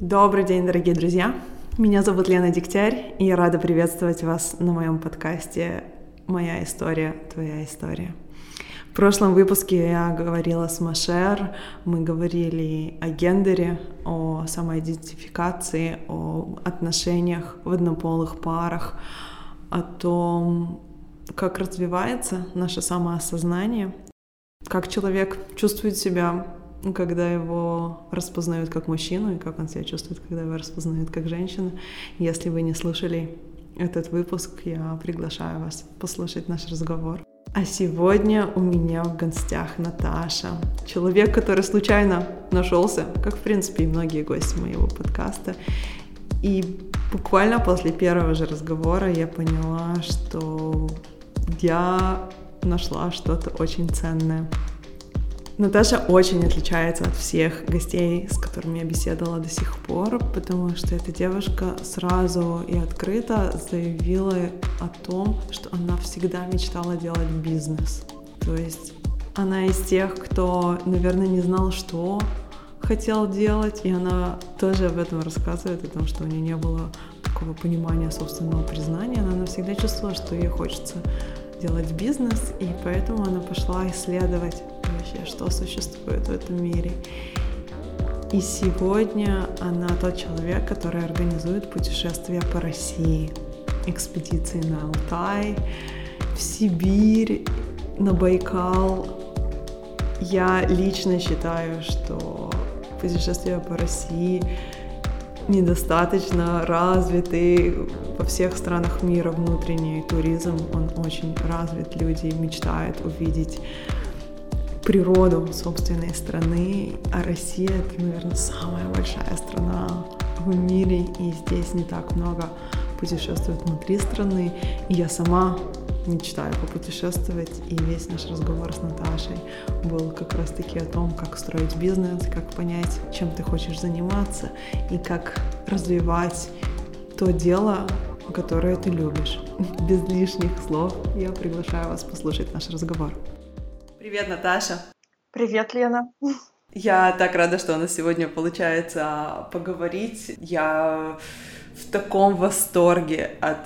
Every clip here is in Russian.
Добрый день, дорогие друзья! Меня зовут Лена Дегтярь, и я рада приветствовать вас на моем подкасте «Моя история, твоя история». В прошлом выпуске я говорила с Машер, мы говорили о гендере, о самоидентификации, о отношениях в однополых парах, о том, как развивается наше самоосознание, как человек чувствует себя когда его распознают как мужчину, и как он себя чувствует, когда его распознают как женщину. Если вы не слушали этот выпуск, я приглашаю вас послушать наш разговор. А сегодня у меня в гостях Наташа, человек, который случайно нашелся, как в принципе и многие гости моего подкаста. И буквально после первого же разговора я поняла, что я нашла что-то очень ценное. Наташа очень отличается от всех гостей, с которыми я беседовала до сих пор, потому что эта девушка сразу и открыто заявила о том, что она всегда мечтала делать бизнес. То есть она из тех, кто, наверное, не знал, что хотел делать, и она тоже об этом рассказывает, о том, что у нее не было такого понимания собственного признания, она всегда чувствовала, что ей хочется делать бизнес, и поэтому она пошла исследовать вообще, что существует в этом мире. И сегодня она тот человек, который организует путешествия по России, экспедиции на Алтай, в Сибирь, на Байкал. Я лично считаю, что путешествия по России недостаточно развитый во всех странах мира внутренний туризм, он очень развит, люди мечтают увидеть природу собственной страны, а Россия это, наверное, самая большая страна в мире, и здесь не так много путешествует внутри страны, и я сама мечтаю попутешествовать, и весь наш разговор с Наташей был как раз-таки о том, как строить бизнес, как понять, чем ты хочешь заниматься, и как развивать то дело, которое ты любишь. Без лишних слов я приглашаю вас послушать наш разговор. Привет, Наташа. Привет, Лена. Я так рада, что у нас сегодня получается поговорить. Я в таком восторге от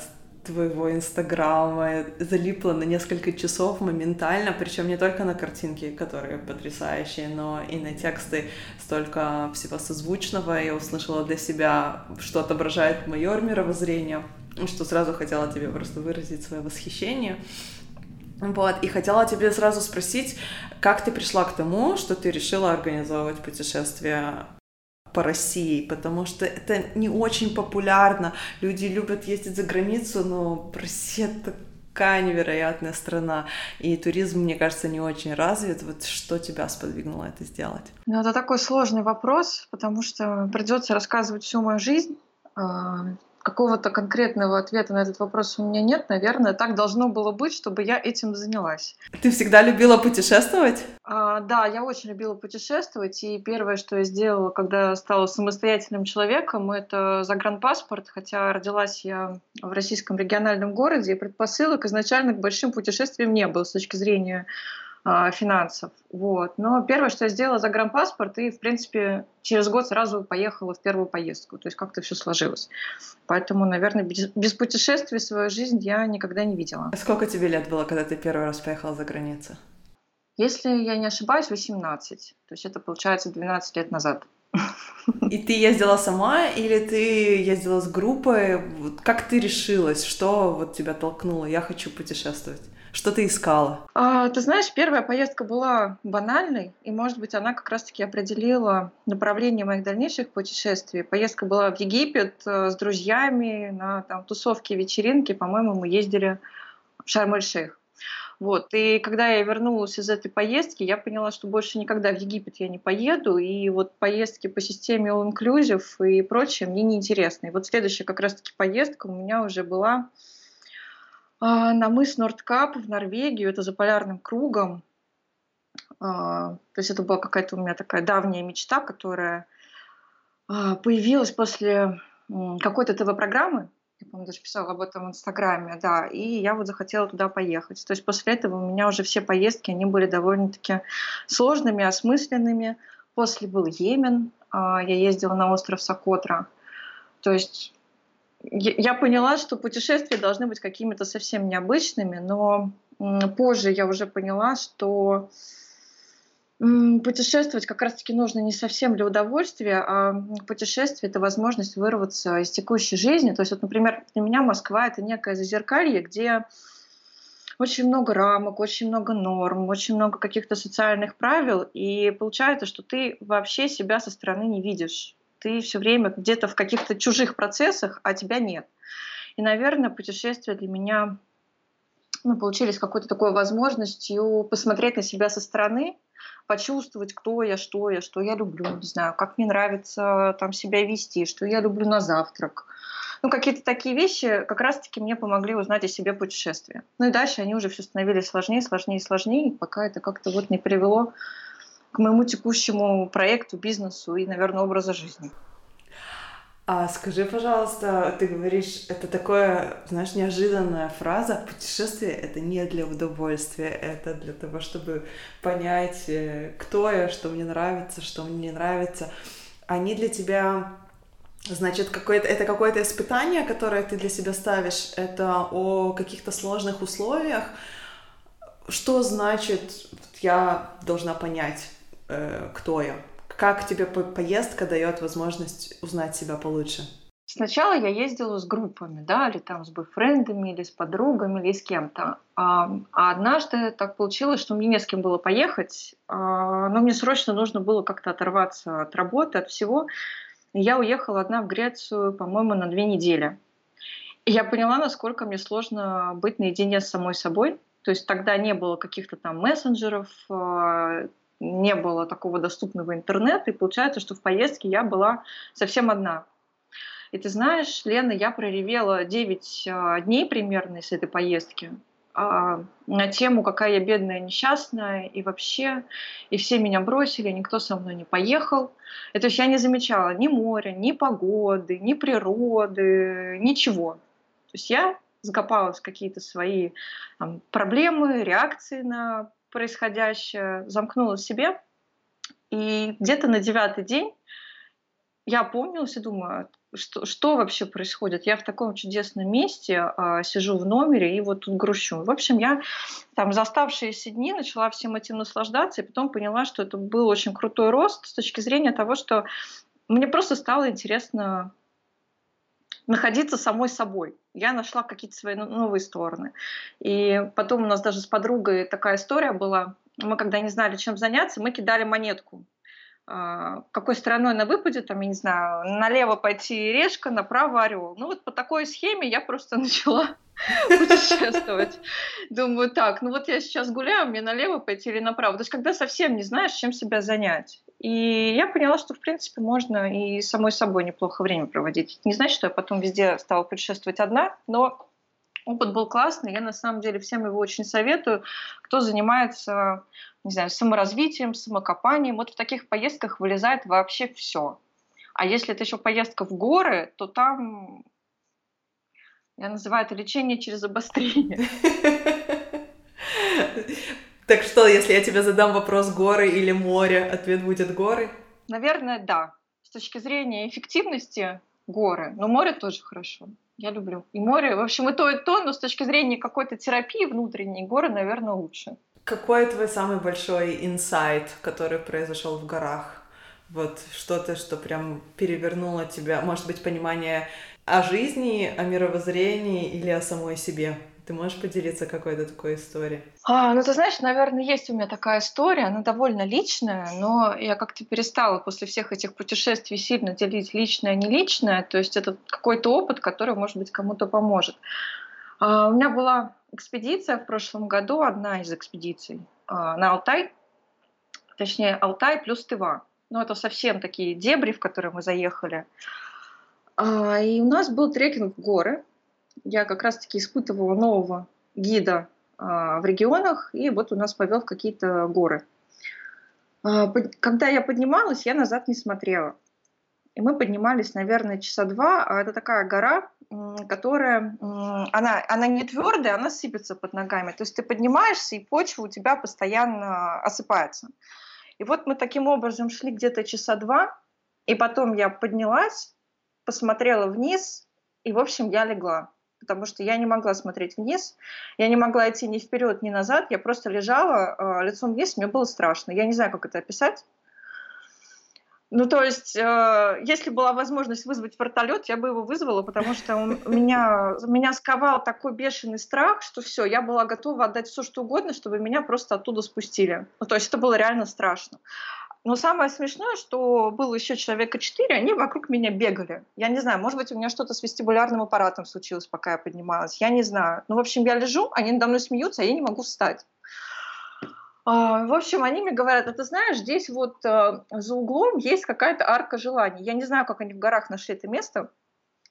твоего инстаграма, залипла на несколько часов моментально, причем не только на картинки, которые потрясающие, но и на тексты столько всего созвучного. Я услышала для себя, что отображает мое мировоззрение, что сразу хотела тебе просто выразить свое восхищение. Вот, и хотела тебе сразу спросить, как ты пришла к тому, что ты решила организовывать путешествие по России, потому что это не очень популярно. Люди любят ездить за границу, но Россия такая невероятная страна, и туризм, мне кажется, не очень развит. Вот что тебя сподвигнуло это сделать? Ну, это такой сложный вопрос, потому что придется рассказывать всю мою жизнь, а, какого-то конкретного ответа на этот вопрос у меня нет. Наверное, так должно было быть, чтобы я этим занялась. Ты всегда любила путешествовать? А, да, я очень любила путешествовать. И первое, что я сделала, когда стала самостоятельным человеком, это загранпаспорт. Хотя родилась я в российском региональном городе, и предпосылок изначально к большим путешествиям не было с точки зрения финансов. Вот. Но первое, что я сделала, загранпаспорт, и, в принципе, через год сразу поехала в первую поездку. То есть как-то все сложилось. Поэтому, наверное, без, без путешествий свою жизнь я никогда не видела. А сколько тебе лет было, когда ты первый раз поехала за границу? Если я не ошибаюсь, 18. То есть это получается 12 лет назад. И ты ездила сама или ты ездила с группой? Как ты решилась? Что вот тебя толкнуло? Я хочу путешествовать. Что ты искала? А, ты знаешь, первая поездка была банальной, и, может быть, она как раз-таки определила направление моих дальнейших путешествий. Поездка была в Египет э, с друзьями на там, тусовки, вечеринки. По-моему, мы ездили в Шарм-эль-Шейх. Вот. И когда я вернулась из этой поездки, я поняла, что больше никогда в Египет я не поеду. И вот поездки по системе All Inclusive и прочее мне неинтересны. И вот следующая как раз-таки поездка у меня уже была на мыс Нордкап в Норвегию, это за полярным кругом. А, то есть это была какая-то у меня такая давняя мечта, которая а, появилась после какой-то ТВ-программы, я, по-моему, даже писала об этом в Инстаграме, да, и я вот захотела туда поехать. То есть после этого у меня уже все поездки, они были довольно-таки сложными, осмысленными. После был Йемен, а, я ездила на остров Сокотра. То есть я поняла, что путешествия должны быть какими-то совсем необычными, но позже я уже поняла, что путешествовать как раз-таки нужно не совсем для удовольствия, а путешествие — это возможность вырваться из текущей жизни. То есть, вот, например, для меня Москва — это некое зазеркалье, где очень много рамок, очень много норм, очень много каких-то социальных правил, и получается, что ты вообще себя со стороны не видишь. Ты все время где-то в каких-то чужих процессах, а тебя нет. И, наверное, путешествия для меня ну, получились какой-то такой возможностью посмотреть на себя со стороны, почувствовать, кто я, что я, что я люблю, не знаю, как мне нравится там себя вести, что я люблю на завтрак. Ну, какие-то такие вещи как раз-таки мне помогли узнать о себе путешествия. Ну и дальше они уже все становились сложнее, сложнее, сложнее, пока это как-то вот не привело к моему текущему проекту, бизнесу и, наверное, образу жизни. А скажи, пожалуйста, ты говоришь, это такое, знаешь, неожиданная фраза, путешествие — это не для удовольствия, это для того, чтобы понять, э, кто я, что мне нравится, что мне не нравится. Они для тебя, значит, какое-то, это какое-то испытание, которое ты для себя ставишь, это о каких-то сложных условиях. Что значит, я должна понять, э, кто я? Как тебе поездка дает возможность узнать себя получше? Сначала я ездила с группами, да, или там с бойфрендами, или с подругами, или с кем-то. А, однажды так получилось, что мне не с кем было поехать, а, но мне срочно нужно было как-то оторваться от работы, от всего. Я уехала одна в Грецию, по-моему, на две недели. И я поняла, насколько мне сложно быть наедине с самой собой. То есть тогда не было каких-то там мессенджеров, а, не было такого доступного интернета, и получается, что в поездке я была совсем одна. И ты знаешь, Лена, я проревела 9 а, дней примерно с этой поездки а, на тему, какая я бедная, несчастная, и вообще, и все меня бросили, никто со мной не поехал. И, то есть я не замечала ни моря, ни погоды, ни природы, ничего. То есть я закопалась в какие-то свои там, проблемы, реакции на происходящее, замкнула в себе. И где-то на девятый день я опомнилась и думаю, что, что вообще происходит? Я в таком чудесном месте а, сижу в номере и вот тут грущу. В общем, я там за оставшиеся дни начала всем этим наслаждаться и потом поняла, что это был очень крутой рост с точки зрения того, что мне просто стало интересно находиться самой собой. Я нашла какие-то свои новые стороны. И потом у нас даже с подругой такая история была. Мы, когда не знали, чем заняться, мы кидали монетку. А, какой стороной она выпадет, там, я не знаю, налево пойти решка, направо орел. Ну вот по такой схеме я просто начала путешествовать. Думаю, так, ну вот я сейчас гуляю, мне налево пойти или направо. То есть когда совсем не знаешь, чем себя занять. И я поняла, что, в принципе, можно и самой собой неплохо время проводить. Не значит, что я потом везде стала путешествовать одна, но опыт был классный. Я, на самом деле, всем его очень советую. Кто занимается, не знаю, саморазвитием, самокопанием, вот в таких поездках вылезает вообще все. А если это еще поездка в горы, то там я называю это лечение через обострение. Так что, если я тебе задам вопрос горы или море, ответ будет горы? Наверное, да. С точки зрения эффективности горы, но море тоже хорошо. Я люблю. И море, в общем, и то, и то, но с точки зрения какой-то терапии внутренней, горы, наверное, лучше. Какой твой самый большой инсайт, который произошел в горах? Вот что-то, что прям перевернуло тебя, может быть, понимание о жизни, о мировоззрении или о самой себе? Ты можешь поделиться какой-то такой историей? А, ну, ты знаешь, наверное, есть у меня такая история, она довольно личная, но я как-то перестала после всех этих путешествий сильно делить личное и не личное, то есть это какой-то опыт, который, может быть, кому-то поможет. А, у меня была экспедиция в прошлом году, одна из экспедиций а, на Алтай, точнее, Алтай плюс Тыва. Ну, это совсем такие дебри, в которые мы заехали. А, и у нас был трекинг в горы, я как раз-таки испытывала нового гида а, в регионах, и вот у нас повел в какие-то горы. А, когда я поднималась, я назад не смотрела. И мы поднимались, наверное, часа два. А это такая гора, которая, она, она не твердая, она сыпется под ногами. То есть ты поднимаешься, и почва у тебя постоянно осыпается. И вот мы таким образом шли где-то часа два, И потом я поднялась, посмотрела вниз, и, в общем, я легла. Потому что я не могла смотреть вниз, я не могла идти ни вперед, ни назад, я просто лежала э, лицом вниз, мне было страшно. Я не знаю, как это описать. Ну, то есть, э, если была возможность вызвать вертолет, я бы его вызвала, потому что он, меня, меня сковал такой бешеный страх, что все, я была готова отдать все, что угодно, чтобы меня просто оттуда спустили. Ну, то есть, это было реально страшно. Но самое смешное, что было еще человека четыре, они вокруг меня бегали. Я не знаю, может быть, у меня что-то с вестибулярным аппаратом случилось, пока я поднималась. Я не знаю. Ну, в общем, я лежу, они надо мной смеются, а я не могу встать. А, в общем, они мне говорят, а ты знаешь, здесь вот э, за углом есть какая-то арка желаний. Я не знаю, как они в горах нашли это место.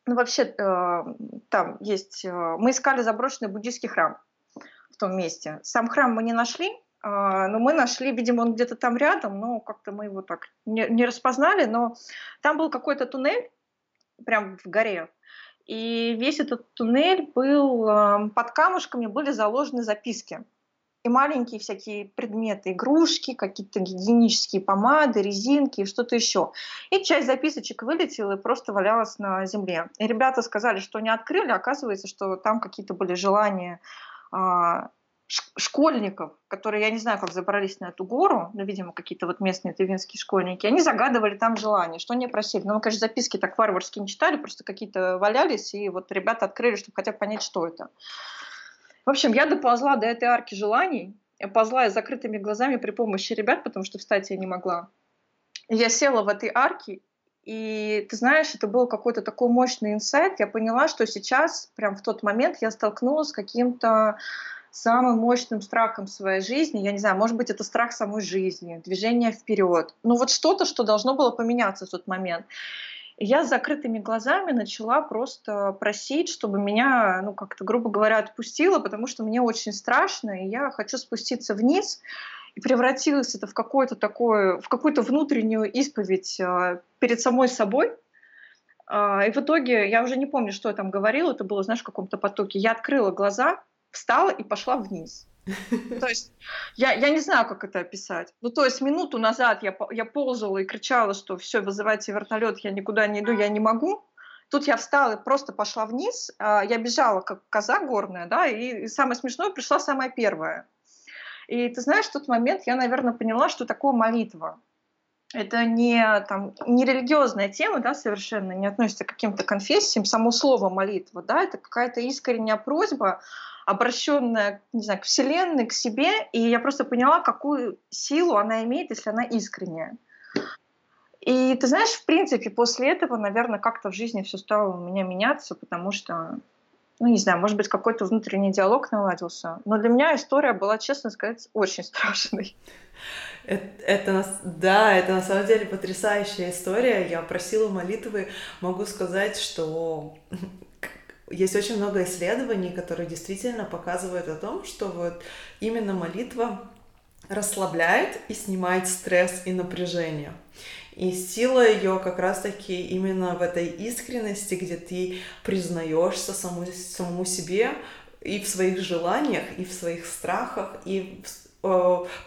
Ну, вообще, э, там есть... Э, мы искали заброшенный буддийский храм в том месте. Сам храм мы не нашли, но мы нашли, видимо, он где-то там рядом, но как-то мы его так не, не распознали, но там был какой-то туннель, прям в горе, и весь этот туннель был, а, под камушками были заложены записки. И маленькие всякие предметы, игрушки, какие-то гигиенические помады, резинки и что-то еще. И часть записочек вылетела и просто валялась на земле. И ребята сказали, что не открыли, оказывается, что там какие-то были желания а, школьников, которые, я не знаю, как забрались на эту гору, но, видимо, какие-то вот местные тывинские школьники, они загадывали там желание, что они просили. Но мы, конечно, записки так варварски не читали, просто какие-то валялись, и вот ребята открыли, чтобы хотя бы понять, что это. В общем, я доползла до этой арки желаний, я ползла я закрытыми глазами при помощи ребят, потому что встать я не могла. Я села в этой арке, и ты знаешь, это был какой-то такой мощный инсайт. Я поняла, что сейчас, прям в тот момент, я столкнулась с каким-то самым мощным страхом своей жизни, я не знаю, может быть, это страх самой жизни, движение вперед. Ну вот что-то, что должно было поменяться в тот момент. Я с закрытыми глазами начала просто просить, чтобы меня, ну как-то, грубо говоря, отпустило, потому что мне очень страшно, и я хочу спуститься вниз. И превратилось это в какое-то такое, в какую-то внутреннюю исповедь э, перед самой собой, а, и в итоге, я уже не помню, что я там говорила, это было, знаешь, в каком-то потоке. Я открыла глаза, встала и пошла вниз. То есть я, я не знаю, как это описать. Ну, то есть минуту назад я, я ползала и кричала, что все, вызывайте вертолет, я никуда не иду, я не могу. Тут я встала и просто пошла вниз. А, я бежала, как коза горная, да, и, и самое смешное, пришла самая первая. И ты знаешь, в тот момент я, наверное, поняла, что такое молитва. Это не, там, не религиозная тема, да, совершенно, не относится к каким-то конфессиям. Само слово молитва, да, это какая-то искренняя просьба обращенная, не знаю, к Вселенной, к себе, и я просто поняла, какую силу она имеет, если она искренняя. И ты знаешь, в принципе, после этого, наверное, как-то в жизни все стало у меня меняться, потому что, ну, не знаю, может быть, какой-то внутренний диалог наладился. Но для меня история была, честно сказать, очень страшной. Это, это, да, это на самом деле потрясающая история. Я просила молитвы, могу сказать, что есть очень много исследований, которые действительно показывают о том, что вот именно молитва расслабляет и снимает стресс и напряжение. И сила ее как раз-таки именно в этой искренности, где ты признаешься саму, самому себе и в своих желаниях, и в своих страхах, и в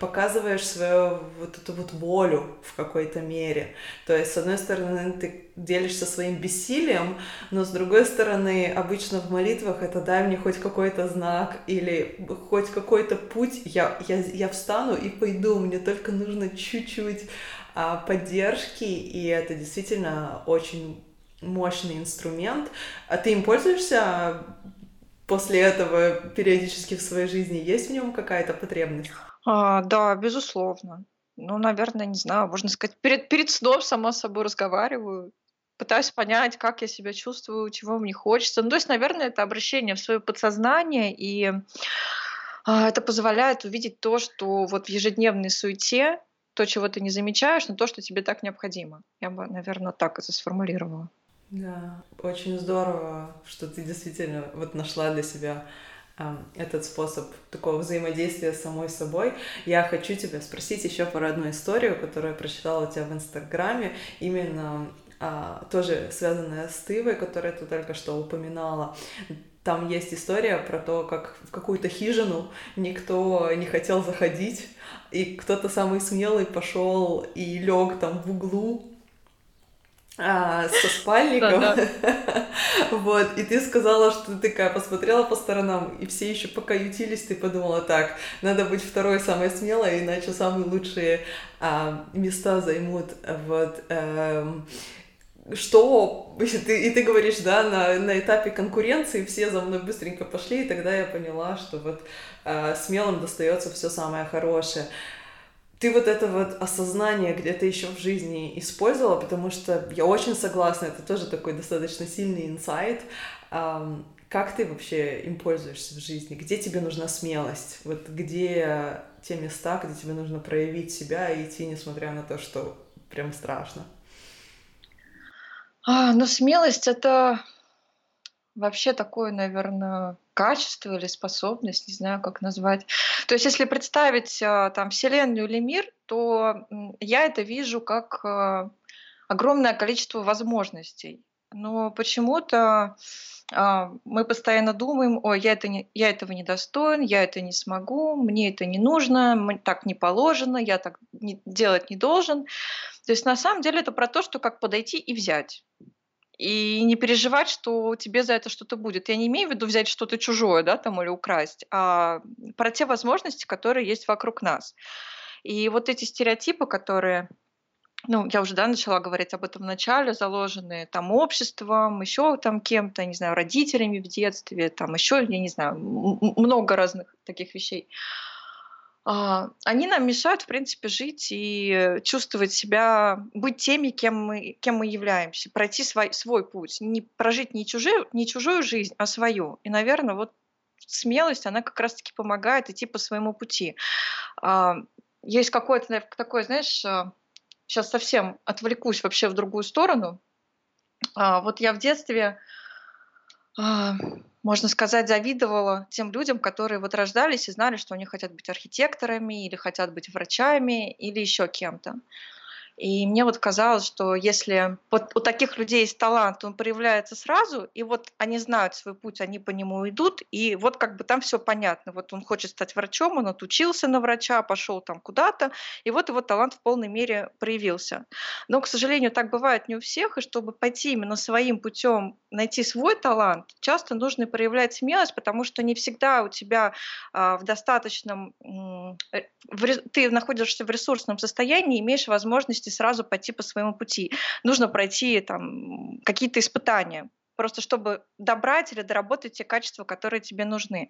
показываешь свою вот эту вот волю в какой-то мере. То есть, с одной стороны, ты делишься своим бессилием, но с другой стороны, обычно в молитвах это дай мне хоть какой-то знак или хоть какой-то путь, я, я, я встану и пойду, мне только нужно чуть-чуть а, поддержки, и это действительно очень мощный инструмент. А ты им пользуешься после этого периодически в своей жизни? Есть в нем какая-то потребность? А, да, безусловно. Ну, наверное, не знаю, можно сказать, перед, перед сном сама с собой разговариваю, пытаюсь понять, как я себя чувствую, чего мне хочется. Ну, то есть, наверное, это обращение в свое подсознание, и а, это позволяет увидеть то, что вот в ежедневной суете, то, чего ты не замечаешь, но то, что тебе так необходимо. Я бы, наверное, так это сформулировала. Да, очень здорово, что ты действительно вот нашла для себя этот способ такого взаимодействия с самой собой. Я хочу тебя спросить еще про одну историю, которую я прочитала у тебя в Инстаграме, именно а, тоже связанная с Тывой, которую ты только что упоминала. Там есть история про то, как в какую-то хижину никто не хотел заходить, и кто-то самый смелый пошел и лег там в углу, а, со спальником. Вот, и ты сказала, что ты такая посмотрела по сторонам, и все еще пока ютились, ты подумала, так, надо быть второй самой смелой, иначе самые лучшие а, места займут. Вот. Эм, что, и ты, и ты говоришь, да, на, на этапе конкуренции все за мной быстренько пошли, и тогда я поняла, что вот э, смелым достается все самое хорошее. Ты вот это вот осознание где-то еще в жизни использовала, потому что я очень согласна, это тоже такой достаточно сильный инсайт. Как ты вообще им пользуешься в жизни? Где тебе нужна смелость? Вот где те места, где тебе нужно проявить себя и идти, несмотря на то, что прям страшно? А, ну, смелость это вообще такое, наверное, качество или способность, не знаю, как назвать. То есть, если представить а, там Вселенную или мир, то я это вижу как а, огромное количество возможностей. Но почему-то а, мы постоянно думаем, ой, я, это не, я этого не достоин, я это не смогу, мне это не нужно, так не положено, я так не, делать не должен. То есть на самом деле это про то, что как подойти и взять. И не переживать, что тебе за это что-то будет. Я не имею в виду взять что-то чужое, да, там, или украсть, а про те возможности, которые есть вокруг нас. И вот эти стереотипы, которые ну, я уже, да, начала говорить об этом в начале, заложенные там обществом, еще там кем-то, не знаю, родителями в детстве, там еще, я не знаю, много разных таких вещей. А, они нам мешают, в принципе, жить и чувствовать себя, быть теми, кем мы, кем мы являемся, пройти свой, свой путь, не прожить не, чужую, не чужую жизнь, а свою. И, наверное, вот смелость, она как раз-таки помогает идти по своему пути. А, есть какое-то такое, знаешь, сейчас совсем отвлекусь вообще в другую сторону. А, вот я в детстве, а, можно сказать, завидовала тем людям, которые вот рождались и знали, что они хотят быть архитекторами или хотят быть врачами или еще кем-то. И мне вот казалось, что если вот у таких людей есть талант, он проявляется сразу, и вот они знают свой путь, они по нему идут, и вот как бы там все понятно. Вот он хочет стать врачом, он отучился на врача, пошел там куда-то, и вот его талант в полной мере проявился. Но, к сожалению, так бывает не у всех, и чтобы пойти именно своим путем, найти свой талант, часто нужно проявлять смелость, потому что не всегда у тебя а, в достаточном... Э, ты находишься в ресурсном состоянии, имеешь возможность возможности сразу пойти по своему пути. Нужно пройти там какие-то испытания, просто чтобы добрать или доработать те качества, которые тебе нужны.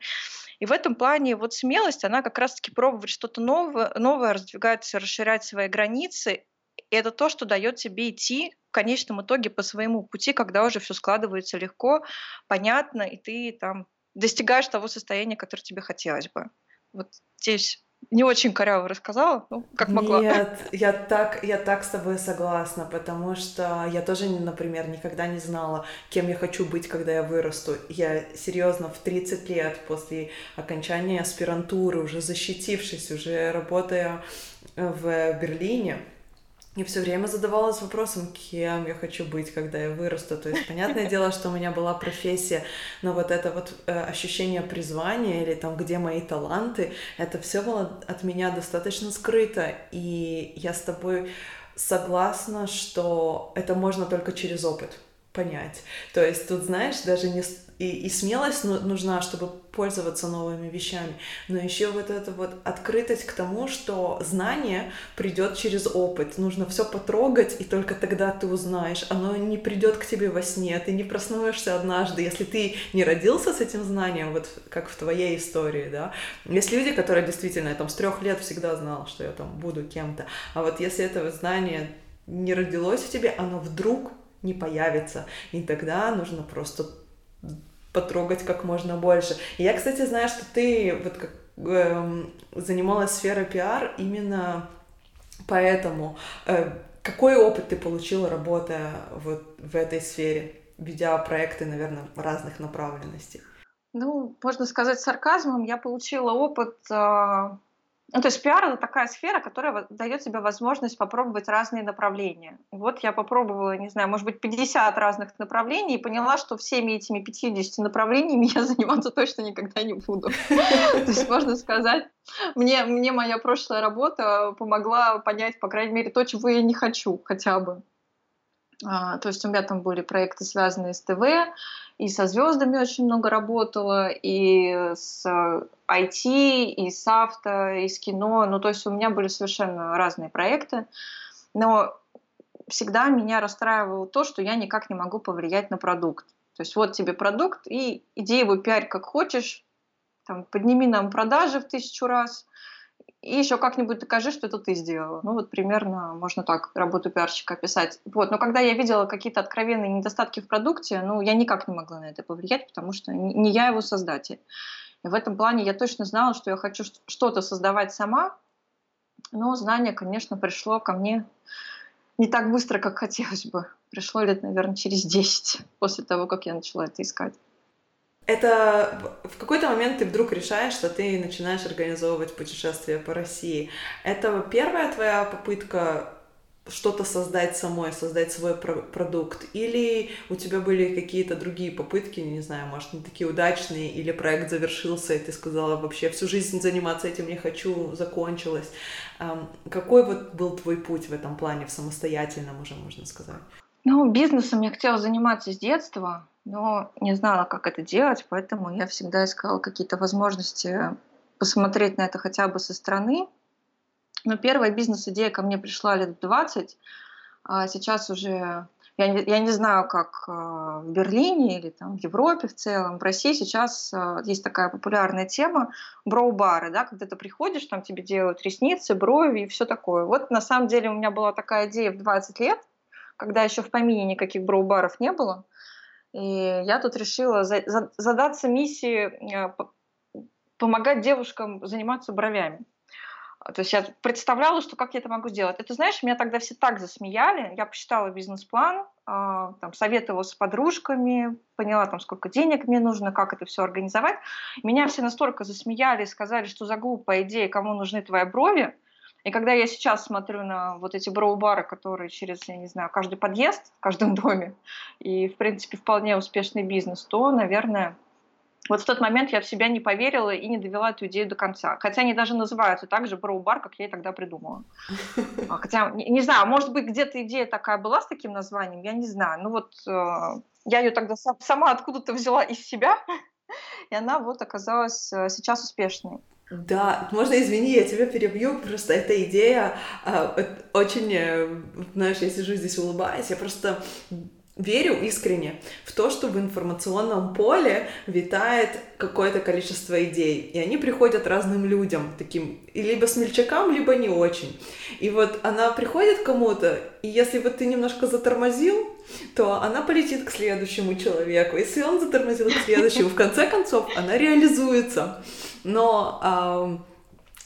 И в этом плане вот смелость, она как раз-таки пробовать что-то новое, новое, раздвигать, расширять свои границы. И это то, что дает тебе идти в конечном итоге по своему пути, когда уже все складывается легко, понятно, и ты там достигаешь того состояния, которое тебе хотелось бы. Вот здесь не очень коряво рассказала, ну, как могла. Нет, я так, я так с тобой согласна, потому что я тоже, например, никогда не знала, кем я хочу быть, когда я вырасту. Я серьезно в 30 лет после окончания аспирантуры, уже защитившись, уже работая в Берлине, я все время задавалась вопросом, кем я хочу быть, когда я вырасту. То есть, понятное дело, что у меня была профессия, но вот это вот э, ощущение призвания или там, где мои таланты, это все было от меня достаточно скрыто. И я с тобой согласна, что это можно только через опыт понять. То есть тут, знаешь, даже не и, и смелость нужна, чтобы пользоваться новыми вещами, но еще вот эта вот открытость к тому, что знание придет через опыт. Нужно все потрогать, и только тогда ты узнаешь. Оно не придет к тебе во сне, ты не проснулся однажды, если ты не родился с этим знанием, вот как в твоей истории, да. Есть люди, которые действительно, я там с трех лет всегда знал, что я там буду кем-то, а вот если это знание не родилось в тебе, оно вдруг не появится. И тогда нужно просто потрогать как можно больше. И я, кстати, знаю, что ты вот как э, занималась сферой пиар именно поэтому. Э, какой опыт ты получила, работая вот в этой сфере, ведя проекты, наверное, разных направленностей? Ну, можно сказать сарказмом, я получила опыт э, ну, то есть пиар это такая сфера, которая дает тебе возможность попробовать разные направления. Вот я попробовала, не знаю, может быть, 50 разных направлений и поняла, что всеми этими 50 направлениями я заниматься точно никогда не буду. То есть, можно сказать, мне, мне моя прошлая работа помогла понять, по крайней мере, то, чего я не хочу хотя бы. А, то есть у меня там были проекты, связанные с ТВ, и со звездами очень много работала, и с IT, и с авто, и с кино. Ну, то есть у меня были совершенно разные проекты. Но всегда меня расстраивало то, что я никак не могу повлиять на продукт. То есть вот тебе продукт, и иди его пиарь как хочешь, там, подними нам продажи в тысячу раз, и еще как-нибудь докажи, что это ты сделала. Ну вот примерно можно так работу пиарщика описать. Вот. Но когда я видела какие-то откровенные недостатки в продукте, ну я никак не могла на это повлиять, потому что не я его создатель. И в этом плане я точно знала, что я хочу что-то создавать сама, но знание, конечно, пришло ко мне не так быстро, как хотелось бы. Пришло лет, наверное, через 10 после того, как я начала это искать. Это в какой-то момент ты вдруг решаешь, что ты начинаешь организовывать путешествия по России. Это первая твоя попытка что-то создать самой, создать свой про- продукт? Или у тебя были какие-то другие попытки, не знаю, может, не такие удачные, или проект завершился, и ты сказала, вообще всю жизнь заниматься этим не хочу, закончилось. Эм, какой вот был твой путь в этом плане, в самостоятельном уже, можно сказать? Ну, бизнесом я хотела заниматься с детства, но не знала, как это делать, поэтому я всегда искала какие-то возможности посмотреть на это хотя бы со стороны, но первая бизнес-идея ко мне пришла лет 20, а сейчас уже я не, я не знаю, как а, в Берлине или там в Европе в целом, в России сейчас а, есть такая популярная тема броу-бары, да, когда ты приходишь, там тебе делают ресницы, брови и все такое. Вот на самом деле у меня была такая идея в 20 лет, когда еще в помине никаких броу-баров не было. И я тут решила за, за, задаться миссией а, помогать девушкам заниматься бровями. То есть я представляла, что как я это могу сделать. Это, знаешь, меня тогда все так засмеяли. Я посчитала бизнес-план, а, там, советовала с подружками, поняла, там, сколько денег мне нужно, как это все организовать. Меня все настолько засмеяли сказали, что за глупая идея, кому нужны твои брови. И когда я сейчас смотрю на вот эти броу-бары, которые через, я не знаю, каждый подъезд в каждом доме, и, в принципе, вполне успешный бизнес, то, наверное, вот в тот момент я в себя не поверила и не довела эту идею до конца. Хотя они даже называются так же броу-бар, как я и тогда придумала. А, хотя, не, не знаю, может быть, где-то идея такая была с таким названием, я не знаю. Ну вот э, я ее тогда сам, сама откуда-то взяла из себя, и она вот оказалась э, сейчас успешной. Да, можно, извини, я тебя перебью, просто эта идея э, очень, э, знаешь, я сижу здесь улыбаюсь, я просто верю искренне в то, что в информационном поле витает какое-то количество идей, и они приходят разным людям, таким, либо смельчакам, либо не очень. И вот она приходит кому-то, и если вот ты немножко затормозил, то она полетит к следующему человеку. Если он затормозил к следующему, в конце концов она реализуется. Но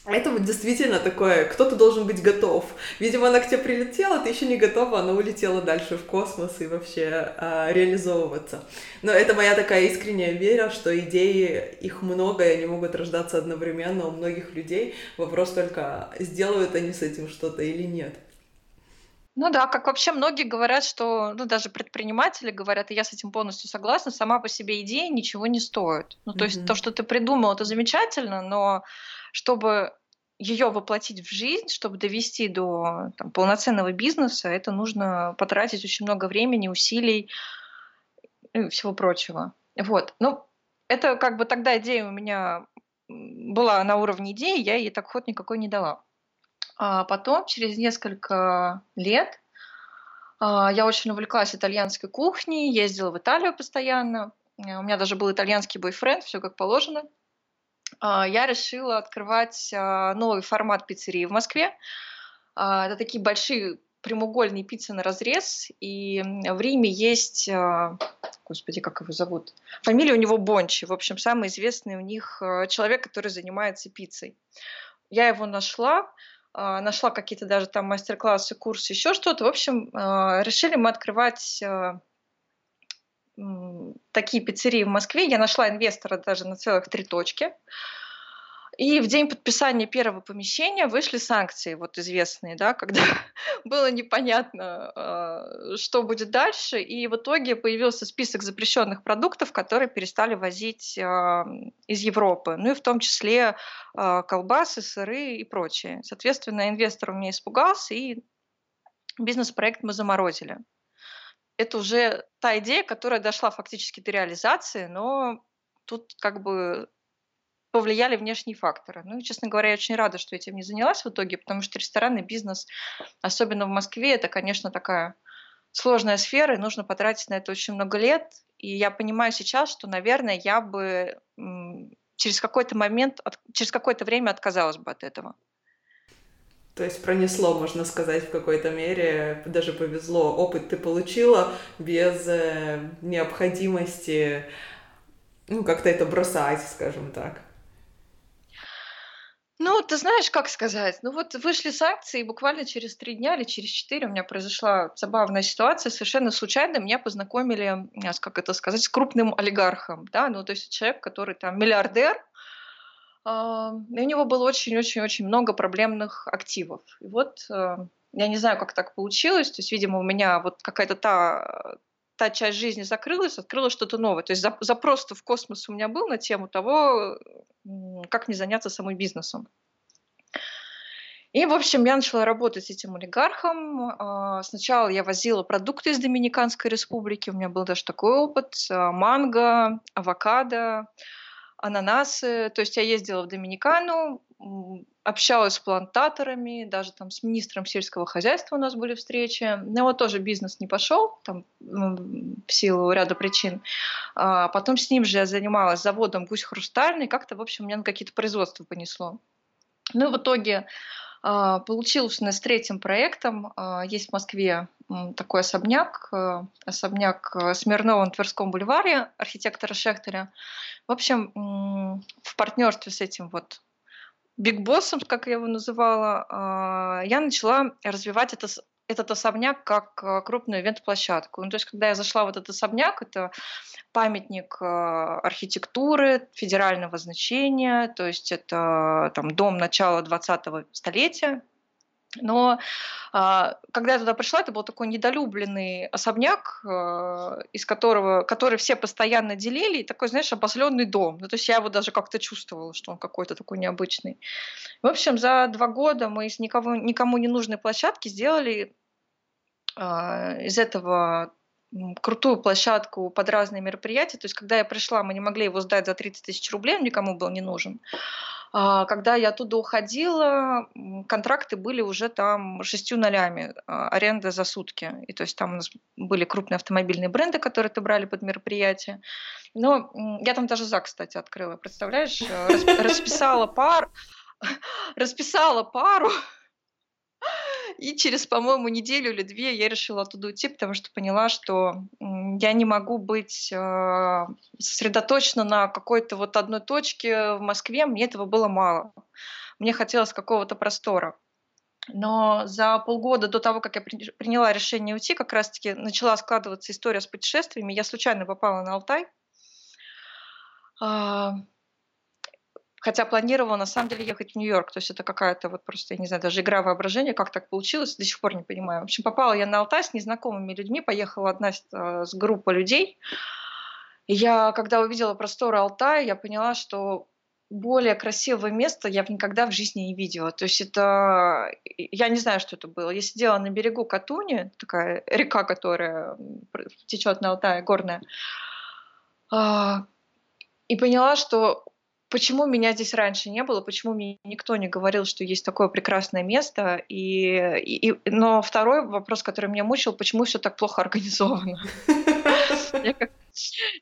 это вот действительно такое, кто-то должен быть готов. Видимо, она к тебе прилетела, ты еще не готова, она улетела дальше в космос и вообще а, реализовываться. Но это моя такая искренняя вера, что идеи, их много, и они могут рождаться одновременно у многих людей. Вопрос только, сделают они с этим что-то или нет. Ну да, как вообще многие говорят, что, ну даже предприниматели говорят, и я с этим полностью согласна, сама по себе идея ничего не стоит. Ну то mm-hmm. есть то, что ты придумал, это замечательно, но чтобы ее воплотить в жизнь, чтобы довести до там, полноценного бизнеса, это нужно потратить очень много времени, усилий и всего прочего. Вот. Ну, это как бы тогда идея у меня была на уровне идеи, я ей так ход никакой не дала. А потом, через несколько лет, а, я очень увлеклась итальянской кухней, ездила в Италию постоянно. У меня даже был итальянский бойфренд, все как положено. А, я решила открывать а, новый формат пиццерии в Москве. Это такие большие прямоугольные пиццы на разрез. И в Риме есть, господи, как его зовут? Фамилия у него Бончи. В общем, самый известный у них человек, который занимается пиццей. Я его нашла, нашла какие-то даже там мастер-классы, курсы, еще что-то. В общем, решили мы открывать такие пиццерии в Москве. Я нашла инвестора даже на целых три точки. И в день подписания первого помещения вышли санкции, вот известные, да, когда было непонятно, а, что будет дальше. И в итоге появился список запрещенных продуктов, которые перестали возить а, из Европы. Ну и в том числе а, колбасы, сыры и прочее. Соответственно, инвестор у меня испугался, и бизнес-проект мы заморозили. это уже та идея, которая дошла фактически до реализации, но тут как бы повлияли внешние факторы. Ну, и, честно говоря, я очень рада, что этим не занялась в итоге, потому что ресторанный бизнес, особенно в Москве, это, конечно, такая сложная сфера, и нужно потратить на это очень много лет. И я понимаю сейчас, что, наверное, я бы через какой-то момент, через какое-то время отказалась бы от этого. То есть пронесло, можно сказать, в какой-то мере, даже повезло. Опыт ты получила без э, необходимости, ну, как-то это бросать, скажем так. Ну, ты знаешь, как сказать? Ну вот вышли санкции, и буквально через три дня или через четыре у меня произошла забавная ситуация. Совершенно случайно меня познакомили, как это сказать, с крупным олигархом. Да? Ну, то есть человек, который там миллиардер, а, и у него было очень-очень-очень много проблемных активов. И вот э, я не знаю, как так получилось. То есть, видимо, у меня вот какая-то та та часть жизни закрылась, открылось что-то новое. То есть запрос в космос у меня был на тему того, как не заняться самым бизнесом. И, в общем, я начала работать с этим олигархом. А, сначала я возила продукты из Доминиканской республики, у меня был даже такой опыт. А, манго, авокадо, ананасы. То есть я ездила в Доминикану, общалась с плантаторами, даже там с министром сельского хозяйства у нас были встречи. Но вот тоже бизнес не пошел, там в силу ряда причин. А потом с ним же я занималась заводом «Гусь хрустальный», как-то, в общем, меня на какие-то производства понесло. Ну и в итоге а, получилось у нас третьим проектом. А, есть в Москве такой особняк, э, особняк Смирнова на Тверском бульваре архитектора Шехтера. В общем, в партнерстве с этим вот Биг Боссом, как я его называла, а, я начала развивать это, этот особняк как а, крупную ивент-площадку. Ну, то есть, когда я зашла в этот особняк, это памятник а, архитектуры федерального значения, то есть это там, дом начала 20-го столетия, но а, когда я туда пришла, это был такой недолюбленный особняк, а, из которого, который все постоянно делили, и такой, знаешь, обозленный дом. Ну, то есть я его даже как-то чувствовала, что он какой-то такой необычный. В общем, за два года мы из никого, никому не нужной площадки сделали а, из этого крутую площадку под разные мероприятия. То есть, когда я пришла, мы не могли его сдать за 30 тысяч рублей, он никому был не нужен. А, когда я оттуда уходила, контракты были уже там шестью нолями, а, аренда за сутки. И то есть там у нас были крупные автомобильные бренды, которые ты брали под мероприятие. Но я там даже ЗАГС, кстати, открыла, представляешь? Э, расписала пар, расписала пару, и через, по-моему, неделю или две я решила оттуда уйти, потому что поняла, что я не могу быть э, сосредоточена на какой-то вот одной точке в Москве. Мне этого было мало. Мне хотелось какого-то простора. Но за полгода до того, как я приняла решение уйти, как раз-таки начала складываться история с путешествиями. Я случайно попала на Алтай. Хотя планировала на самом деле ехать в Нью-Йорк. То есть это какая-то вот просто, я не знаю, даже игра воображения, как так получилось, до сих пор не понимаю. В общем, попала я на Алтай с незнакомыми людьми, поехала одна с, э, с группой людей. И я, когда увидела просторы Алтая, я поняла, что более красивого места я никогда в жизни не видела. То есть это... Я не знаю, что это было. Я сидела на берегу Катуни, такая река, которая течет на Алтае, горная, а, и поняла, что почему меня здесь раньше не было, почему мне никто не говорил, что есть такое прекрасное место. И, и, но второй вопрос, который меня мучил, почему все так плохо организовано. Я как,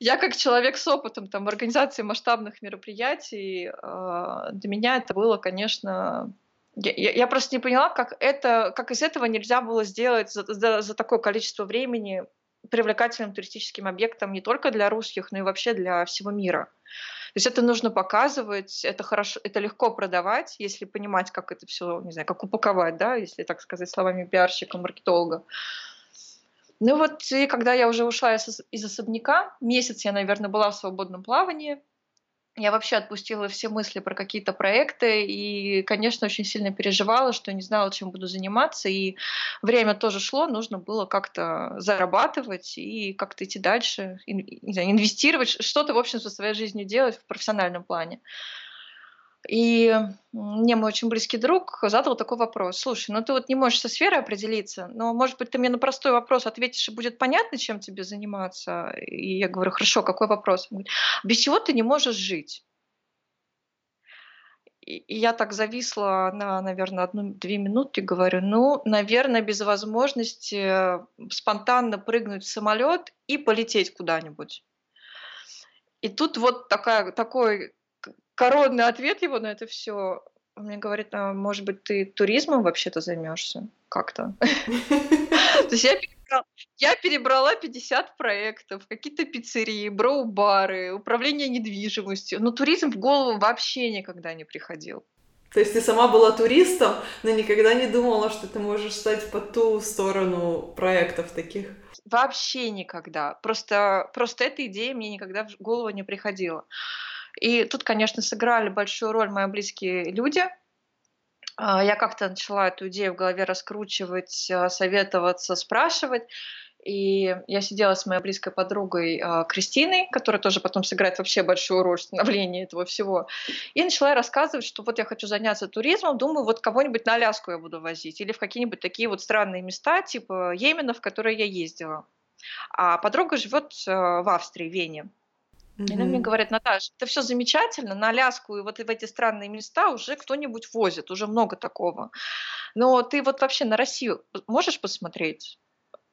я как человек с опытом там, организации масштабных мероприятий, э, для меня это было, конечно, я, я просто не поняла, как, это, как из этого нельзя было сделать за, за, за такое количество времени привлекательным туристическим объектом не только для русских, но и вообще для всего мира. То есть это нужно показывать, это хорошо, это легко продавать, если понимать, как это все, не знаю, как упаковать, да, если так сказать словами пиарщика, маркетолога. Ну вот, и когда я уже ушла из, из особняка, месяц я, наверное, была в свободном плавании, я вообще отпустила все мысли про какие-то проекты и, конечно, очень сильно переживала, что не знала, чем буду заниматься. И время тоже шло, нужно было как-то зарабатывать и как-то идти дальше, инвестировать, что-то, в общем, со своей жизнью делать в профессиональном плане. И мне мой очень близкий друг задал такой вопрос. Слушай, ну ты вот не можешь со сферой определиться, но, может быть, ты мне на простой вопрос ответишь, и будет понятно, чем тебе заниматься? И я говорю, хорошо, какой вопрос? Он говорит, без чего ты не можешь жить? И я так зависла на, наверное, одну-две минуты, говорю, ну, наверное, без возможности спонтанно прыгнуть в самолет и полететь куда-нибудь. И тут вот такая, такой коронный ответ его на это все. Он мне говорит, а может быть, ты туризмом вообще-то займешься как-то? То есть я перебрала, я перебрала 50 проектов, какие-то пиццерии, броу-бары, управление недвижимостью. Но туризм в голову вообще никогда не приходил. То есть ты сама была туристом, но никогда не думала, что ты можешь стать по ту сторону проектов таких? Вообще никогда. Просто, просто эта идея мне никогда в голову не приходила. И тут, конечно, сыграли большую роль мои близкие люди, а, я как-то начала эту идею в голове раскручивать, а, советоваться, спрашивать. И я сидела с моей близкой подругой э, Кристиной, которая тоже потом сыграет вообще большую роль в становлении этого всего. И начала рассказывать, что вот я хочу заняться туризмом, думаю, вот кого-нибудь на Аляску я буду возить или в какие-нибудь такие вот странные места, типа Йемена, в которые я ездила. А подруга живет в Австрии, в Вене. И она мне говорит, Наташа, это все замечательно, на Аляску и вот в эти странные места уже кто-нибудь возит, уже много такого. Но ты вот вообще на Россию можешь посмотреть?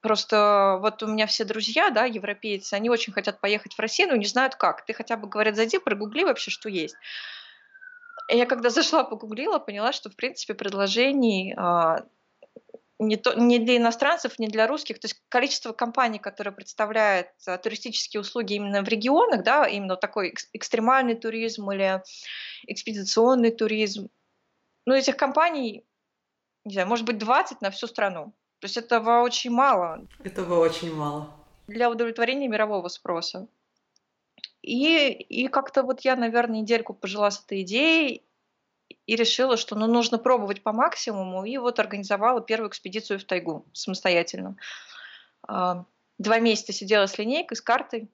Просто вот у меня все друзья, да, европейцы, они очень хотят поехать в Россию, но не знают как. Ты хотя бы, говорят, зайди, прогугли вообще, что есть. И я когда зашла, погуглила, поняла, что, в принципе, предложений а, не, то, не для иностранцев, не для русских. То есть количество компаний, которые представляют а, туристические услуги именно в регионах, да, именно такой экстремальный туризм или экспедиционный туризм, ну, этих компаний, не знаю, может быть, 20 на всю страну. То есть этого очень мало. Этого очень мало. Для удовлетворения мирового спроса. И, и как-то вот я, наверное, недельку пожила с этой идеей, и решила, что ну, нужно пробовать по максимуму, и вот организовала первую экспедицию в тайгу самостоятельно. Два месяца сидела с линейкой, с картой,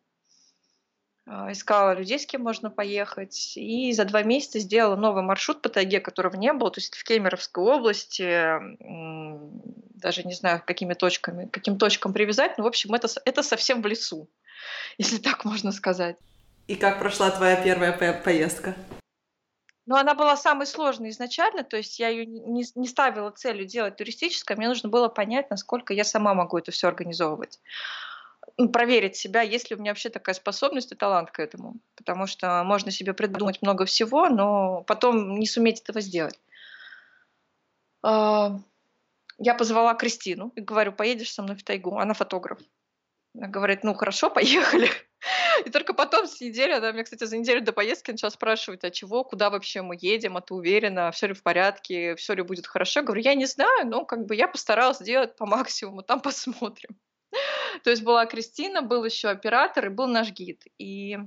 а, искала людей, с кем можно поехать, и за два месяца сделала новый маршрут по тайге, которого не было, то есть в Кемеровской области, даже не знаю, какими точками, каким точкам привязать, но, в общем, это, это совсем в лесу, если так можно сказать. И как прошла твоя первая поездка? Но она была самой сложной изначально, то есть я ее не, не ставила целью делать туристическое, мне нужно было понять, насколько я сама могу это все организовывать. Ну, проверить себя, есть ли у меня вообще такая способность и талант к этому. Потому что можно себе придумать много всего, но потом не суметь этого сделать. А, я позвала Кристину и говорю, поедешь со мной в тайгу. Она фотограф. Она говорит, ну хорошо, поехали. И только потом с недели, она мне, кстати, за неделю до поездки начала спрашивать, а чего, куда вообще мы едем, а ты уверена, все ли в порядке, все ли будет хорошо. Я говорю, я не знаю, но как бы я постаралась сделать по максимуму, там посмотрим. То есть была Кристина, был еще оператор и был наш гид. И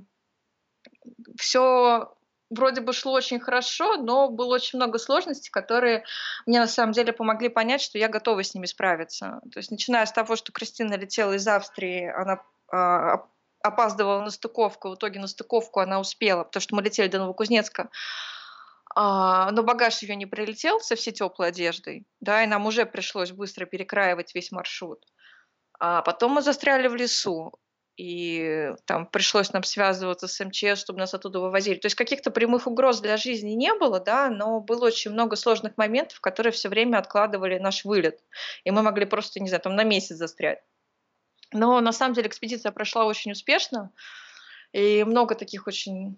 все вроде бы шло очень хорошо, но было очень много сложностей, которые мне на самом деле помогли понять, что я готова с ними справиться. То есть начиная с того, что Кристина летела из Австрии, она а, опаздывала на стыковку, в итоге на стыковку она успела, потому что мы летели до Новокузнецка, а, но багаж ее не прилетел со всей теплой одеждой, да, и нам уже пришлось быстро перекраивать весь маршрут. А потом мы застряли в лесу, и там пришлось нам связываться с МЧС, чтобы нас оттуда вывозили. То есть каких-то прямых угроз для жизни не было, да, но было очень много сложных моментов, которые все время откладывали наш вылет. И мы могли просто, не знаю, там на месяц застрять. Но на самом деле экспедиция прошла очень успешно, и много таких очень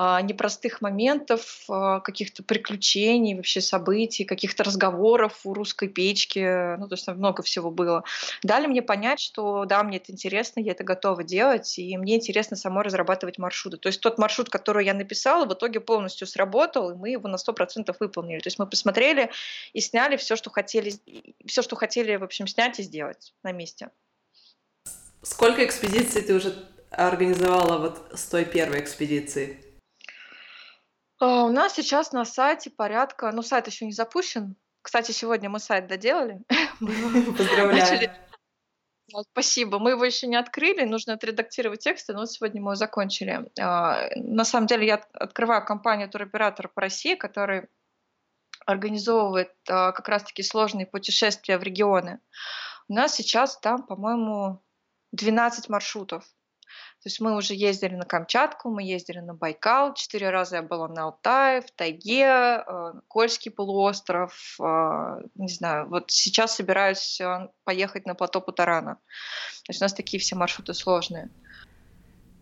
а, непростых моментов, а, каких-то приключений, вообще событий, каких-то разговоров у русской печки, ну, то есть там много всего было. Дали мне понять, что да, мне это интересно, я это готова делать, и мне интересно самой разрабатывать маршруты. То есть тот маршрут, который я написала, в итоге полностью сработал, и мы его на 100% выполнили. То есть мы посмотрели и сняли все, что хотели, все, что хотели, в общем, снять и сделать на месте. Сколько экспедиций ты уже организовала вот с той первой экспедиции? А, у нас сейчас на сайте порядка, ну сайт еще не запущен. Кстати, сегодня мы сайт доделали. Поздравляю. спасибо. Мы его еще не открыли, нужно отредактировать тексты, но сегодня мы его закончили. А, на самом деле я открываю компанию туроператор по России, который организовывает а, как раз-таки сложные путешествия в регионы. У нас сейчас там, по-моему, 12 маршрутов. То есть мы уже ездили на Камчатку, мы ездили на Байкал, четыре раза я была на Алтае, в Тайге, э, Кольский полуостров, э, не знаю, вот сейчас собираюсь э, поехать на плато Путарана. То есть у нас такие все маршруты сложные.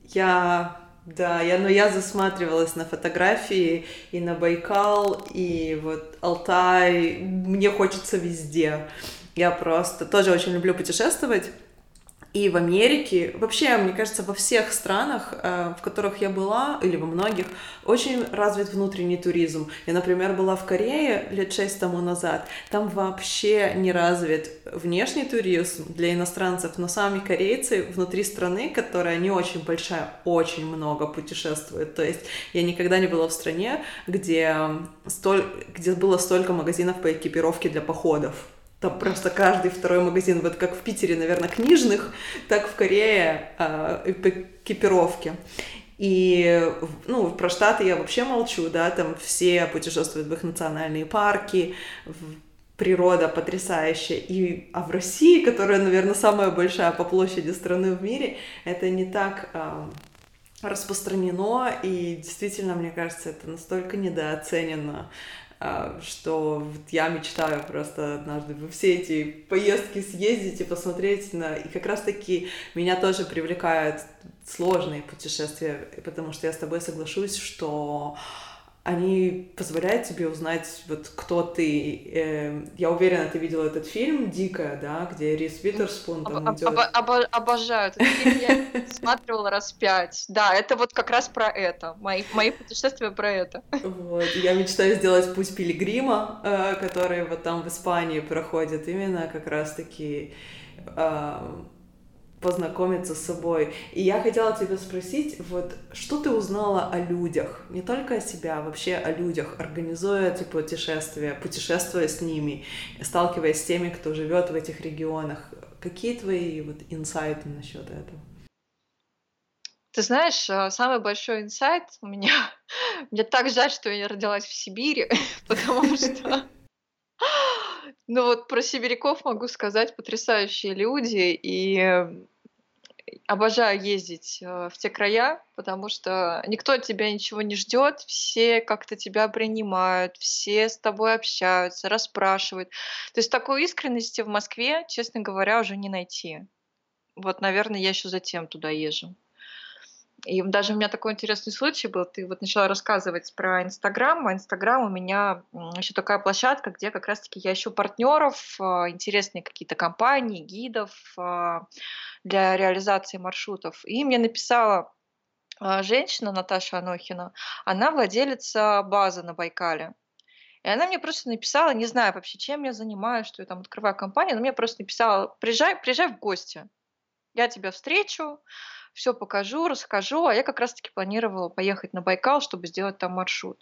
Я да, я, ну, я засматривалась на фотографии и на Байкал, и вот Алтай. Мне хочется везде. Я просто тоже очень люблю путешествовать. И в Америке, вообще, мне кажется, во всех странах, э, в которых я была, или во многих, очень развит внутренний туризм. Я, например, была в Корее лет шесть тому назад. Там вообще не развит внешний туризм для иностранцев, но сами корейцы внутри страны, которая не очень большая, очень много путешествуют. То есть я никогда не была в стране, где, столь, где было столько магазинов по экипировке для походов. Там просто каждый второй магазин, вот как в Питере, наверное, книжных, так в Корее э, экипировки. И, ну, про Штаты я вообще молчу, да, там все путешествуют в их национальные парки, природа потрясающая. И, а в России, которая, наверное, самая большая по площади страны в мире, это не так э, распространено, и действительно, мне кажется, это настолько недооценено. А, что вот я мечтаю просто однажды во все эти поездки съездить и посмотреть на... И как раз-таки меня тоже привлекают сложные путешествия, потому что я с тобой соглашусь, что они позволяют тебе узнать, вот кто ты. Э, я уверена, ты видела этот фильм «Дикая», да, где Рис Витерспун там об, идет. Об, об, обожаю этот фильм, я смотрела раз пять. Да, это вот как раз про это. Мои, мои путешествия про это. Вот, я мечтаю сделать путь пилигрима, э, который вот там в Испании проходит, именно как раз-таки э, познакомиться с собой. И я хотела тебя спросить, вот что ты узнала о людях, не только о себя, а вообще о людях, организуя эти путешествия, путешествуя с ними, сталкиваясь с теми, кто живет в этих регионах. Какие твои вот инсайты насчет этого? Ты знаешь, э, самый большой инсайт у меня... Мне так жаль, что я родилась в Сибири, потому что... Ну вот про сибиряков могу сказать, потрясающие люди, и обожаю ездить э, в те края, потому что никто от тебя ничего не ждет, все как-то тебя принимают, все с тобой общаются, расспрашивают. То есть такой искренности в Москве, честно говоря, уже не найти. Вот, наверное, я еще затем туда езжу. И даже у меня такой интересный случай был. Ты вот начала рассказывать про Инстаграм. А Инстаграм у меня еще такая площадка, где как раз-таки я ищу партнеров, а, интересные какие-то компании, гидов а, для реализации маршрутов. И мне написала а, женщина Наташа Анохина. Она владелица базы на Байкале. И она мне просто написала, не знаю вообще, чем я занимаюсь, что я там открываю компанию, но мне просто написала, приезжай, приезжай в гости. Я тебя встречу, все покажу, расскажу. А я как раз-таки планировала поехать на Байкал, чтобы сделать там маршрут.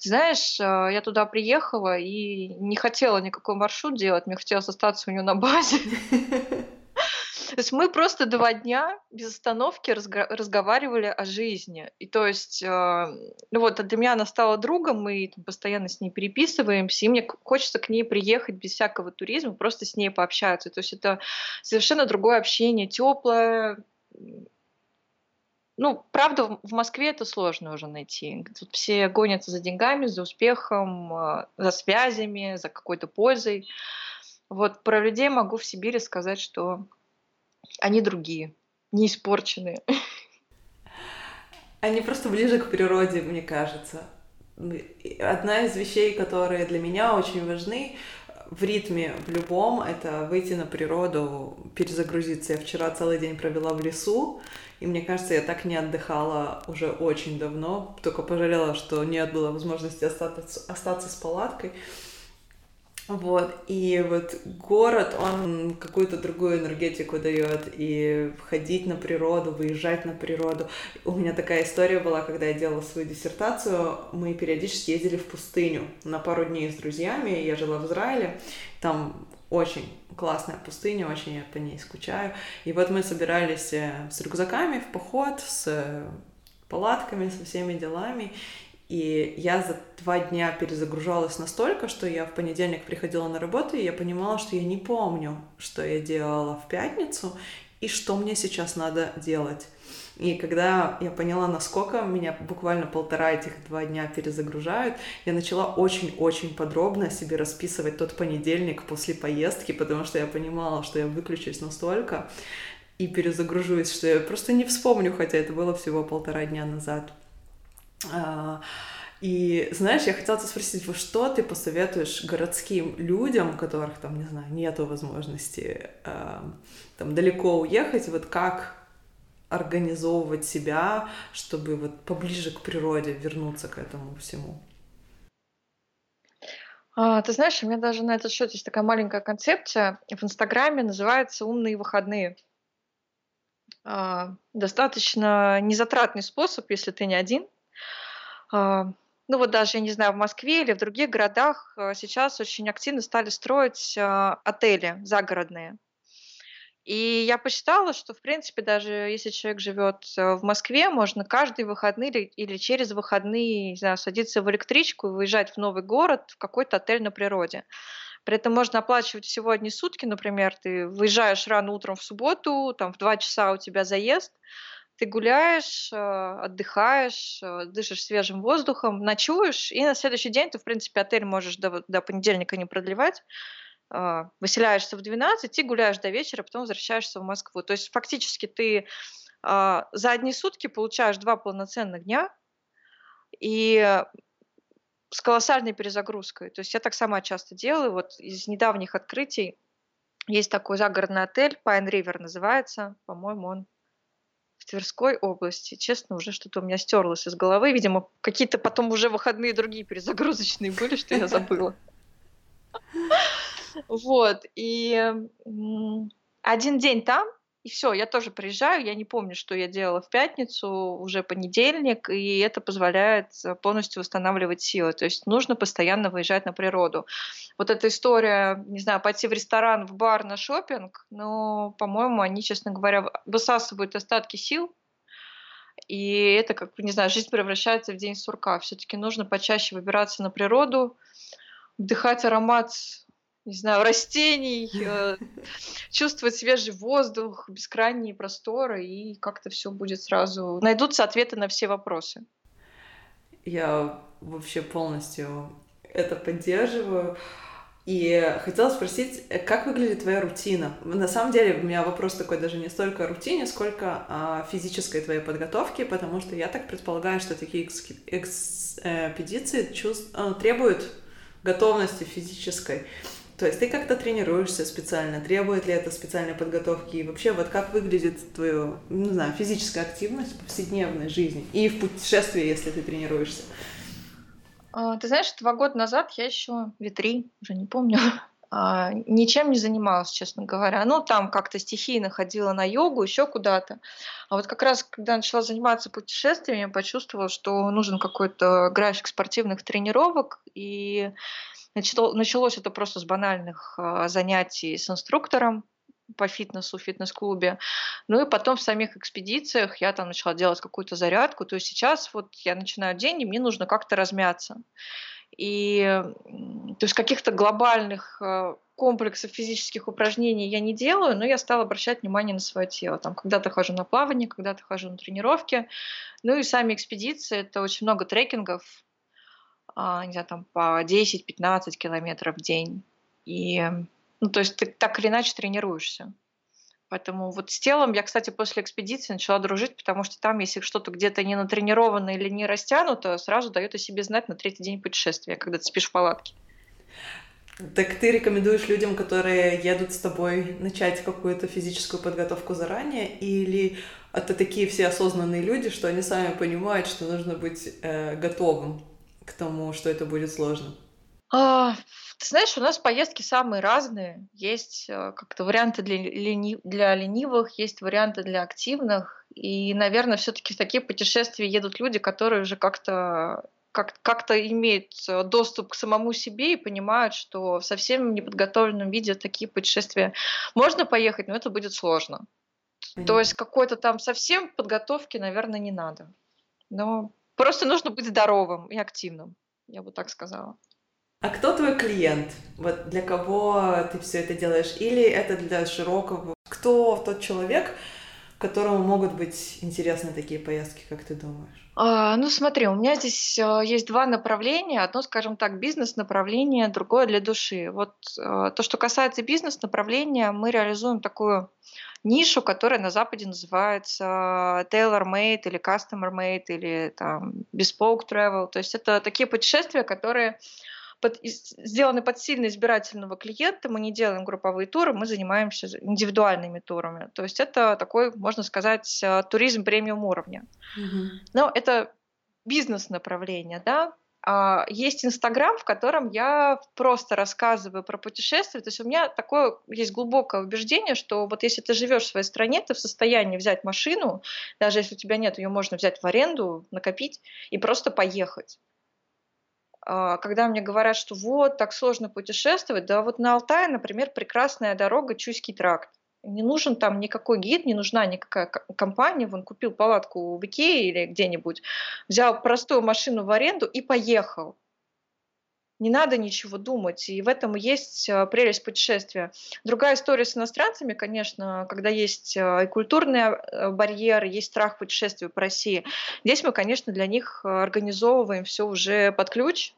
Ты знаешь, а, я туда приехала и не хотела никакой маршрут делать, мне хотелось остаться у нее на базе. То есть мы просто два дня без остановки разго- разговаривали о жизни. И то есть, э, ну вот, для меня она стала другом, мы постоянно с ней переписываемся, и мне хочется к ней приехать без всякого туризма, просто с ней пообщаться. То есть это совершенно другое общение, теплое, ну, правда, в Москве это сложно уже найти. Тут все гонятся за деньгами, за успехом, а, за связями, за какой-то пользой. Вот про людей могу в Сибири сказать, что они другие, не испорченные. Они просто ближе к природе, мне кажется. Одна из вещей, которые для меня очень важны в ритме в любом, это выйти на природу, перезагрузиться. Я вчера целый день провела в лесу, и мне кажется, я так не отдыхала уже очень давно, только пожалела, что нет было возможности остаться, остаться с палаткой. Вот, и вот город, он какую-то другую энергетику дает, и ходить на природу, выезжать на природу. У меня такая история была, когда я делала свою диссертацию, мы периодически ездили в пустыню на пару дней с друзьями, я жила в Израиле, там очень классная пустыня, очень я по ней скучаю. И вот мы собирались э, с рюкзаками в поход, с палатками, со всеми делами. И я за два дня перезагружалась настолько, что я в понедельник приходила на работу, и я понимала, что я не помню, что я делала в пятницу и что мне сейчас надо делать. И когда я поняла, насколько меня буквально полтора этих два дня перезагружают, я начала очень-очень подробно себе расписывать тот понедельник после поездки, потому что я понимала, что я выключусь настолько и перезагружусь, что я просто не вспомню, хотя это было всего полтора дня назад. А, и знаешь, я хотела тебя спросить, вот что ты посоветуешь городским людям, у которых там, не знаю, нету возможности э, там далеко уехать, вот как организовывать себя, чтобы вот поближе к природе вернуться к этому всему? А, ты знаешь, у меня даже на этот счет есть такая маленькая концепция в Инстаграме, называется «Умные выходные». А, достаточно незатратный способ, если ты не один. А, ну вот даже, я не знаю, в Москве или в других городах а, сейчас очень активно стали строить а, отели загородные. И я посчитала, что, в принципе, даже если человек живет э, в Москве, можно каждый выходный или, или через выходные, не знаю, садиться в электричку и выезжать в новый город, в какой-то отель на природе. При этом можно оплачивать всего одни сутки, например, ты выезжаешь рано утром в субботу, там в два часа у тебя заезд, ты гуляешь, э, отдыхаешь, э, дышишь свежим воздухом, ночуешь, и на следующий день ты, в принципе, отель можешь до, до понедельника не продлевать, а, выселяешься в 12 и гуляешь до вечера, потом возвращаешься в Москву. То есть фактически ты а, за одни сутки получаешь два полноценных дня и с колоссальной перезагрузкой. То есть я так сама часто делаю. Вот из недавних открытий есть такой загородный отель, Pine River называется. По-моему, он в Тверской области. Честно, уже что-то у меня стерлось из головы. Видимо, какие-то потом уже выходные другие перезагрузочные были, что я забыла. Вот, и один день там, и все, я тоже приезжаю, я не помню, что я делала в пятницу, уже понедельник, и это позволяет э, полностью восстанавливать силы. То есть нужно постоянно выезжать на природу. Вот эта история, не знаю, пойти в ресторан, в бар, на шопинг, но, по-моему, они, честно говоря, высасывают остатки сил, и это, как, не знаю, жизнь превращается в день сурка. Все-таки нужно почаще выбираться на природу, вдыхать аромат не знаю, растений, э, чувствовать свежий воздух, бескрайние просторы, и как-то все будет сразу... Найдутся ответы на все вопросы. Я вообще полностью это поддерживаю. И хотела спросить, как выглядит твоя рутина? На самом деле у меня вопрос такой даже не столько о рутине, сколько о физической твоей подготовке, потому что я так предполагаю, что такие экспедиции чувств, э, требуют готовности физической. То есть ты как-то тренируешься специально, требует ли это специальной подготовки? И вообще, вот как выглядит твоя, не знаю, физическая активность в повседневной жизни и в путешествии, если ты тренируешься? А, ты знаешь, два года назад я еще, ветри, уже не помню, а, ничем не занималась, честно говоря. Ну, там как-то стихийно ходила на йогу, еще куда-то. А вот как раз, когда начала заниматься путешествиями, я почувствовала, что нужен какой-то график спортивных тренировок, и Начало, началось это просто с банальных а, занятий с инструктором по фитнесу в фитнес-клубе. Ну и потом в самих экспедициях я там начала делать какую-то зарядку. То есть сейчас вот я начинаю день, и мне нужно как-то размяться. И то есть каких-то глобальных а, комплексов физических упражнений я не делаю, но я стала обращать внимание на свое тело. Там когда-то хожу на плавание, когда-то хожу на тренировки. Ну и сами экспедиции, это очень много трекингов, не знаю, там по 10-15 километров в день. И, ну, то есть ты так или иначе тренируешься. Поэтому вот с телом я, кстати, после экспедиции начала дружить, потому что там, если что-то где-то не натренировано или не растянуто, сразу дает о себе знать на третий день путешествия, когда ты спишь в палатке. Так ты рекомендуешь людям, которые едут с тобой, начать какую-то физическую подготовку заранее, или это такие все осознанные люди, что они сами понимают, что нужно быть э, готовым к тому, что это будет сложно? А, ты знаешь, у нас поездки самые разные. Есть э, как-то варианты для, лени... для ленивых, есть варианты для активных. И, наверное, все-таки в такие путешествия едут люди, которые уже как-то как- как-то имеют э, доступ к самому себе и понимают, что в совсем неподготовленном виде такие путешествия можно поехать, но это будет сложно. То есть какой-то там совсем подготовки, наверное, не надо. Но просто нужно быть здоровым и активным, я бы так сказала. А кто твой клиент? Вот для кого ты все это делаешь? Или это для широкого? Кто тот человек, которому могут быть интересны такие поездки, как ты думаешь? А, ну, смотри, у меня здесь э, есть два направления. Одно, скажем так, бизнес-направление, другое для души. Вот э, то, что касается бизнес-направления, мы реализуем такую нишу, которая на Западе называется tailor-made или customer-made или там bespoke travel. То есть это такие путешествия, которые под, сделаны под сильно избирательного клиента. Мы не делаем групповые туры, мы занимаемся индивидуальными турами. То есть это такой, можно сказать, э, туризм премиум уровня. Mm-hmm. Но это бизнес-направление, да, есть Инстаграм, в котором я просто рассказываю про путешествия. То есть у меня такое есть глубокое убеждение, что вот если ты живешь в своей стране, ты в состоянии взять машину, даже если у тебя нет, ее можно взять в аренду, накопить и просто поехать. А, когда мне говорят, что вот, так сложно путешествовать, да вот на Алтае, например, прекрасная дорога Чуйский тракт. Не нужен там никакой гид, не нужна никакая компания. Вон купил палатку в Икее или где-нибудь, взял простую машину в аренду и поехал. Не надо ничего думать, и в этом есть а, прелесть путешествия. Другая история с иностранцами, конечно, когда есть а, и культурные барьеры, есть страх путешествия по России. Здесь мы, конечно, для них организовываем все уже под ключ,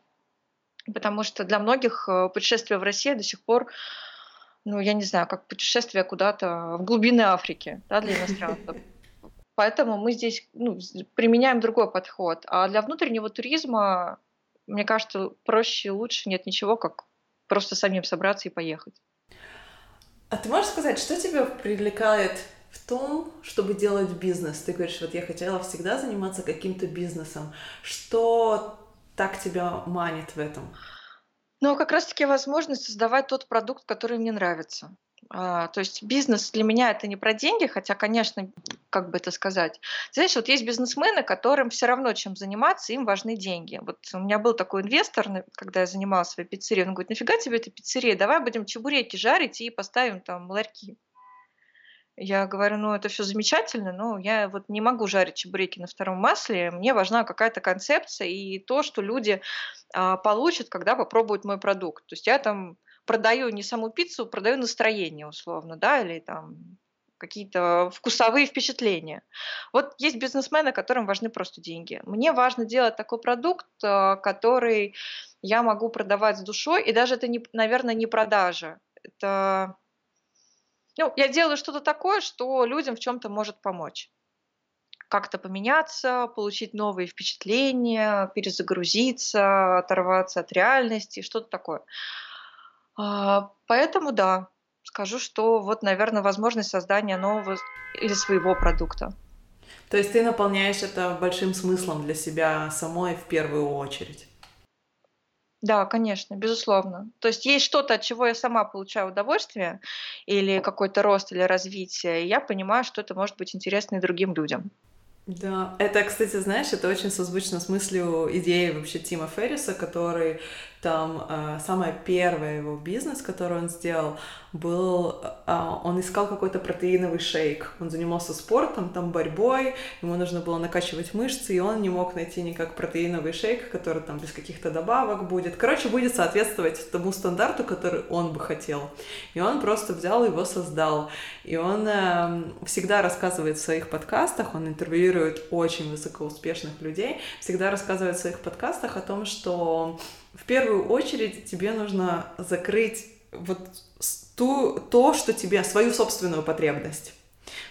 Потому что для многих путешествие в Россию до сих пор, ну, я не знаю, как путешествие куда-то в глубины Африки, да, для иностранцев. Поэтому мы здесь ну, применяем другой подход. А для внутреннего туризма, мне кажется, проще и лучше нет ничего, как просто самим собраться и поехать. А ты можешь сказать, что тебя привлекает в том, чтобы делать бизнес? Ты говоришь, вот я хотела всегда заниматься каким-то бизнесом. Что так тебя манит в этом? Ну, как раз-таки возможность создавать тот продукт, который мне нравится. А, то есть бизнес для меня это не про деньги, хотя, конечно, как бы это сказать. Знаешь, вот есть бизнесмены, которым все равно чем заниматься, им важны деньги. Вот у меня был такой инвестор, когда я занималась своей пиццерией, он говорит, нафига тебе эта пиццерия, давай будем чебуреки жарить и поставим там ларьки. Я говорю, ну это все замечательно, но я вот не могу жарить чебуреки на втором масле. Мне важна какая-то концепция и то, что люди а, получат, когда попробуют мой продукт. То есть я там продаю не саму пиццу, продаю настроение условно, да, или там какие-то вкусовые впечатления. Вот есть бизнесмены, которым важны просто деньги. Мне важно делать такой продукт, а, который я могу продавать с душой, и даже это, не, наверное, не продажа. Это ну, я делаю что-то такое, что людям в чем-то может помочь. Как-то поменяться, получить новые впечатления, перезагрузиться, оторваться от реальности, что-то такое. А, поэтому да, скажу, что вот, наверное, возможность создания нового или своего продукта. То есть ты наполняешь это большим смыслом для себя самой в первую очередь. Да, конечно, безусловно. То есть есть что-то, от чего я сама получаю удовольствие, или какой-то рост или развитие, и я понимаю, что это может быть интересно и другим людям. Да, это, кстати, знаешь, это очень созвучно с мыслью идеи вообще Тима Ферриса, который там э, самая первая его бизнес, который он сделал, был, э, он искал какой-то протеиновый шейк. Он занимался спортом, там борьбой, ему нужно было накачивать мышцы, и он не мог найти никак протеиновый шейк, который там без каких-то добавок будет. Короче, будет соответствовать тому стандарту, который он бы хотел. И он просто взял его создал. И он э, всегда рассказывает в своих подкастах, он интервьюирует очень высокоуспешных людей, всегда рассказывает в своих подкастах о том, что в первую очередь тебе нужно закрыть вот ту, то, что тебе, свою собственную потребность.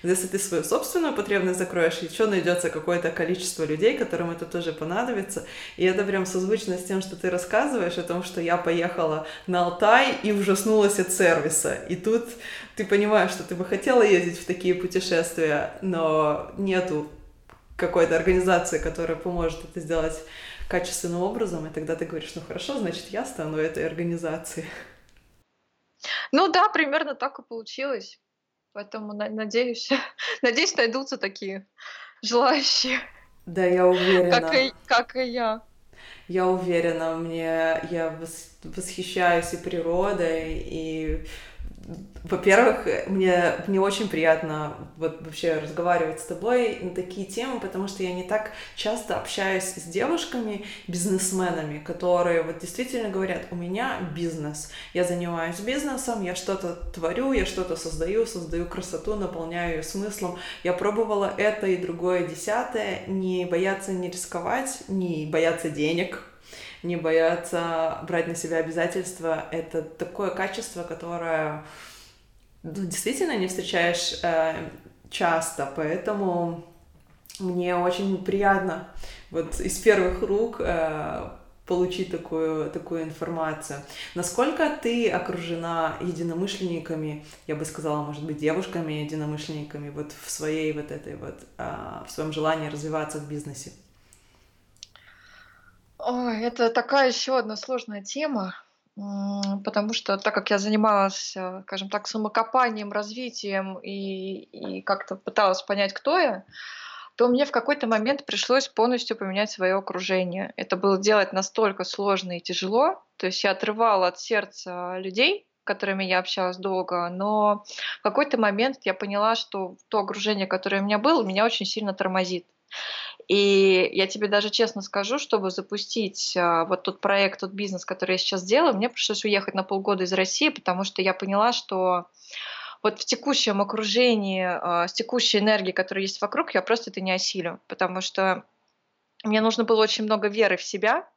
Если ты свою собственную потребность закроешь, еще найдется какое-то количество людей, которым это тоже понадобится. И это прям созвучно с тем, что ты рассказываешь о том, что я поехала на Алтай и ужаснулась от сервиса. И тут ты понимаешь, что ты бы хотела ездить в такие путешествия, но нету какой-то организации, которая поможет это сделать качественным образом, и тогда ты говоришь, ну хорошо, значит, я стану этой организацией. Ну да, примерно так и получилось. Поэтому надеюсь, надеюсь, найдутся такие желающие. Да, я уверена. Как и, как и я. Я уверена, мне я восхищаюсь и природой, и во-первых, мне, мне очень приятно вот вообще разговаривать с тобой на такие темы, потому что я не так часто общаюсь с девушками, бизнесменами, которые вот действительно говорят, у меня бизнес, я занимаюсь бизнесом, я что-то творю, я что-то создаю, создаю красоту, наполняю ее смыслом. Я пробовала это и другое десятое, не бояться не рисковать, не бояться денег, не бояться брать на себя обязательства, это такое качество, которое ну, действительно не встречаешь э, часто, поэтому мне очень приятно вот из первых рук э, получить такую, такую информацию. Насколько ты окружена единомышленниками, я бы сказала, может быть, девушками единомышленниками вот в своей вот этой вот, э, в своем желании развиваться в бизнесе? Ой, это такая еще одна сложная тема, потому что так как я занималась, э, скажем так, самокопанием, развитием и, и как-то пыталась понять, кто я, то мне в какой-то момент пришлось полностью поменять свое окружение. Это было делать настолько сложно и тяжело. То есть я отрывала от сердца людей, с которыми я общалась долго, но в какой-то момент я поняла, что то окружение, которое у меня было, меня очень сильно тормозит. И я тебе даже честно скажу, чтобы запустить а, вот тот проект, тот бизнес, который я сейчас делаю, мне пришлось уехать на полгода из России, потому что я поняла, что вот в текущем окружении, а, с текущей энергией, которая есть вокруг, я просто это не осилю, потому что мне нужно было очень много веры в себя,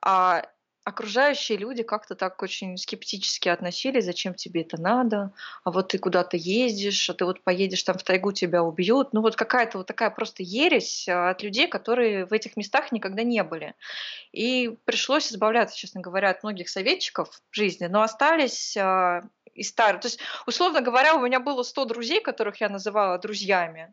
а окружающие люди как-то так очень скептически относились, зачем тебе это надо, а вот ты куда-то ездишь, а ты вот поедешь там в тайгу, тебя убьют. Ну вот какая-то вот такая просто ересь а, от людей, которые в этих местах никогда не были. И пришлось избавляться, честно говоря, от многих советчиков в жизни, но остались а, и старые. То есть, условно говоря, у меня было 100 друзей, которых я называла друзьями.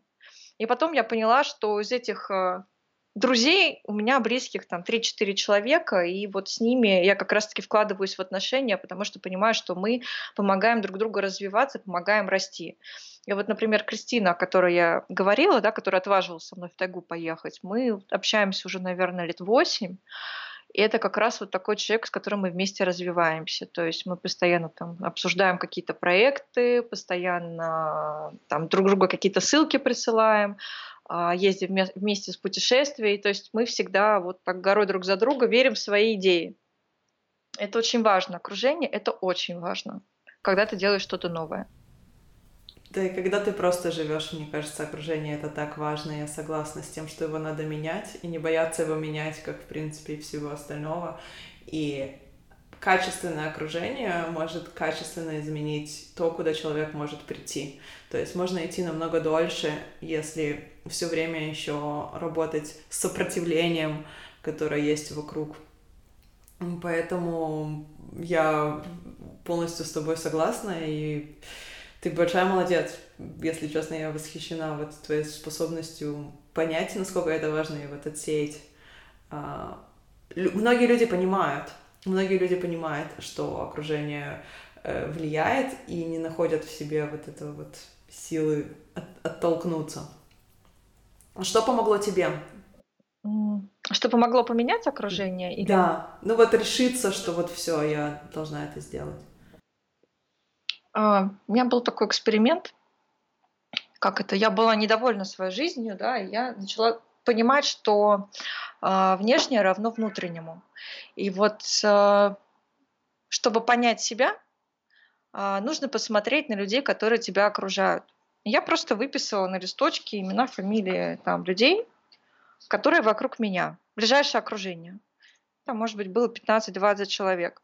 И потом я поняла, что из этих а, друзей у меня близких там 3-4 человека, и вот с ними я как раз-таки вкладываюсь в отношения, потому что понимаю, что мы помогаем друг другу развиваться, помогаем расти. И вот, например, Кристина, о которой я говорила, да, которая отважилась со мной в тайгу поехать, мы общаемся уже, наверное, лет 8, и это как раз вот такой человек, с которым мы вместе развиваемся. То есть мы постоянно там обсуждаем какие-то проекты, постоянно там друг другу какие-то ссылки присылаем, ездим вместе с путешествием. То есть мы всегда вот так горой друг за друга верим в свои идеи. Это очень важно. Окружение — это очень важно, когда ты делаешь что-то новое. Да и когда ты просто живешь, мне кажется, окружение это так важно. Я согласна с тем, что его надо менять и не бояться его менять, как в принципе и всего остального. И качественное окружение может качественно изменить то, куда человек может прийти. То есть можно идти намного дольше, если все время еще работать с сопротивлением, которое есть вокруг. Поэтому я полностью с тобой согласна, и ты большая молодец. Если честно, я восхищена вот твоей способностью понять, насколько это важно, и вот отсеять. А, многие люди понимают, многие люди понимают, что окружение э, влияет и не находят в себе вот этого вот силы от, оттолкнуться. Что помогло тебе? Что помогло поменять окружение? Или... Да, ну вот решиться, что вот все, я должна это сделать. А, у меня был такой эксперимент, как это, я была недовольна своей жизнью, да, и я начала понимать, что э, внешнее равно внутреннему. И вот, э, чтобы понять себя, э, нужно посмотреть на людей, которые тебя окружают. Я просто выписала на листочке имена, фамилии там, людей, которые вокруг меня, ближайшее окружение. Там, может быть, было 15-20 человек.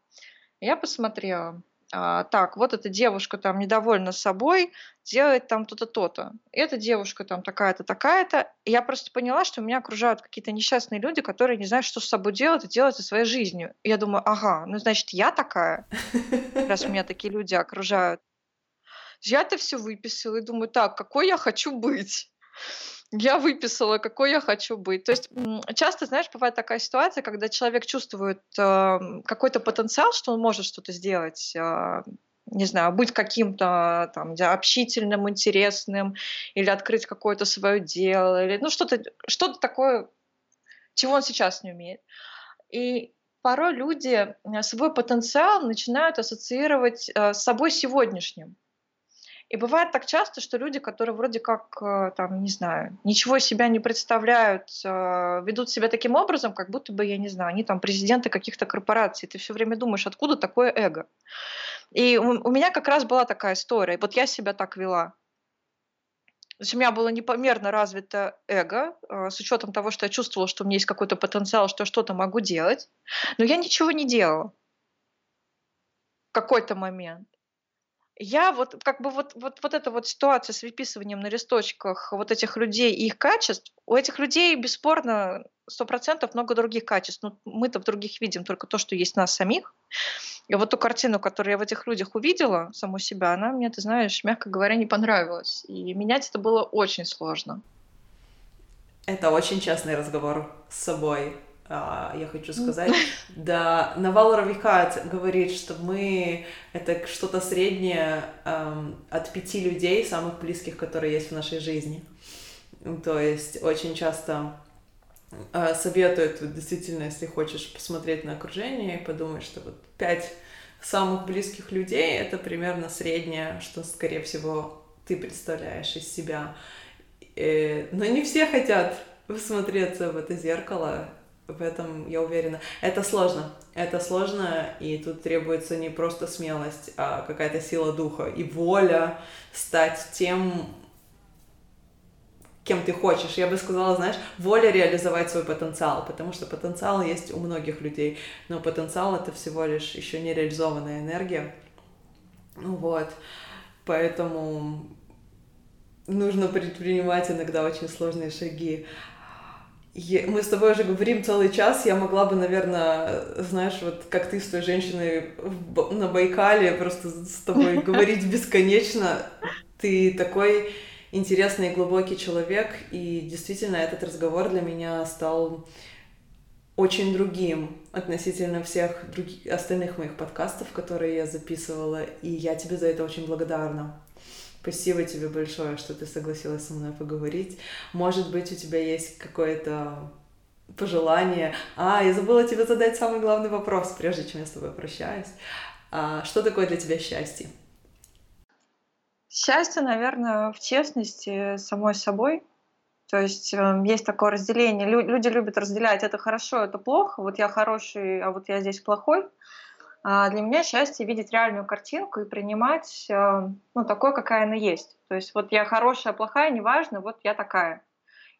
Я посмотрела, а, так, вот эта девушка там недовольна собой, делает там то-то, то-то. Эта девушка там такая-то, такая-то. Я просто поняла, что меня окружают какие-то несчастные люди, которые не знают, что с собой делать и делать со своей жизнью. И я думаю, ага, ну значит, я такая, раз меня такие люди окружают. Я это все выписала и думаю, так, какой я хочу быть? Я выписала, какой я хочу быть. То есть часто, знаешь, бывает такая ситуация, когда человек чувствует э, какой-то потенциал, что он может что-то сделать, э, не знаю, быть каким-то там общительным, интересным, или открыть какое-то свое дело, или ну что-то что такое, чего он сейчас не умеет. И порой люди э, свой потенциал начинают ассоциировать э, с собой сегодняшним. И бывает так часто, что люди, которые вроде как, э, там, не знаю, ничего себя не представляют, ведут себя таким образом, как будто бы, я не знаю, они там президенты каких-то корпораций. Ты все время думаешь, откуда такое эго. И у, у меня как раз была такая история. Вот я себя так вела. То есть у меня было непомерно развито эго, э, с учетом того, что я чувствовала, что у меня есть какой-то потенциал, что я что-то могу делать, но я ничего не делала в какой-то момент я вот как бы вот, вот, вот эта вот ситуация с выписыванием на листочках вот этих людей и их качеств, у этих людей бесспорно сто процентов много других качеств. Но мы-то в других видим только то, что есть нас самих. И вот ту картину, которую я в этих людях увидела, саму себя, она мне, ты знаешь, мягко говоря, не понравилась. И менять это было очень сложно. Это очень честный разговор с собой. А, я хочу сказать. Да, Навал Равикат говорит, что мы это что-то среднее эм, от пяти людей, самых близких, которые есть в нашей жизни. То есть очень часто э, советуют, действительно, если хочешь посмотреть на окружение и подумать, что вот пять самых близких людей это примерно среднее, что, скорее всего, ты представляешь из себя. Э, но не все хотят посмотреться в это зеркало в этом я уверена. Это сложно. Это сложно, и тут требуется не просто смелость, а какая-то сила духа и воля стать тем, кем ты хочешь. Я бы сказала, знаешь, воля реализовать свой потенциал, потому что потенциал есть у многих людей, но потенциал это всего лишь еще не реализованная энергия. Ну вот, поэтому нужно предпринимать иногда очень сложные шаги мы с тобой уже говорим целый час, я могла бы, наверное, знаешь, вот как ты с той женщиной на Байкале, просто с тобой говорить бесконечно. Ты такой интересный и глубокий человек, и действительно этот разговор для меня стал очень другим относительно всех других остальных моих подкастов, которые я записывала, и я тебе за это очень благодарна. Спасибо тебе большое, что ты согласилась со мной поговорить. Может быть, у тебя есть какое-то пожелание. А, я забыла тебе задать самый главный вопрос, прежде чем я с тобой прощаюсь. А, что такое для тебя счастье? Счастье, наверное, в честности самой собой. То есть э, есть такое разделение. Лю- люди любят разделять это хорошо, это плохо. Вот я хороший, а вот я здесь плохой. А для меня счастье видеть реальную картинку и принимать э, ну, такой, какая она есть. То есть вот я хорошая, плохая, неважно, вот я такая.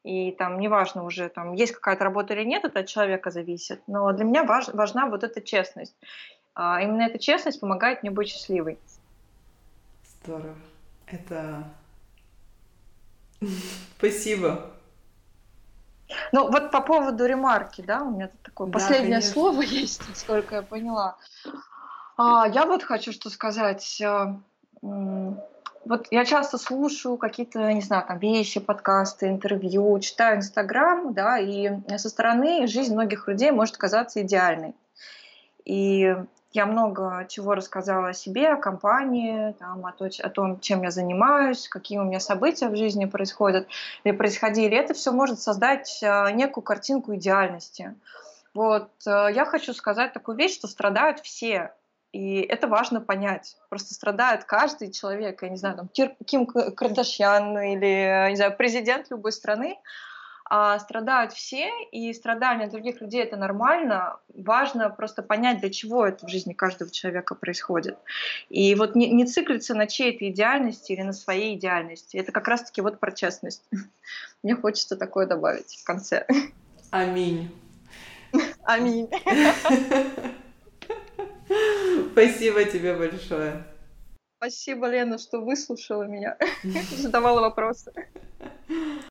И там неважно уже, там есть какая-то работа или нет, это от человека зависит. Но для меня важ, важна вот эта честность. А именно эта честность помогает мне быть счастливой. Здорово. Это... Спасибо. Ну, вот по поводу ремарки, да, у меня тут такое да, последнее конечно. слово есть, насколько я поняла. А, я вот хочу что сказать. А, вот я часто слушаю какие-то, не знаю, там вещи, подкасты, интервью, читаю Инстаграм, да, и со стороны жизнь многих людей может казаться идеальной. И я много чего рассказала о себе, о компании, там, о, то, о том, чем я занимаюсь, какие у меня события в жизни происходят или происходили. Это все может создать э, некую картинку идеальности. Вот э, я хочу сказать такую вещь, что страдают все. И это важно понять. Просто страдает каждый человек, я не знаю, там, Ким Кардашьян или, не знаю, президент любой страны, а страдают все, и страдания других людей это нормально. Важно просто понять, для чего это в жизни каждого человека происходит. И вот не, не циклиться на чьей-то идеальности или на своей идеальности. Это как раз-таки вот про честность. Мне хочется такое добавить в конце. Аминь. Аминь. Спасибо тебе большое. Спасибо, Лена, что выслушала меня, задавала вопросы.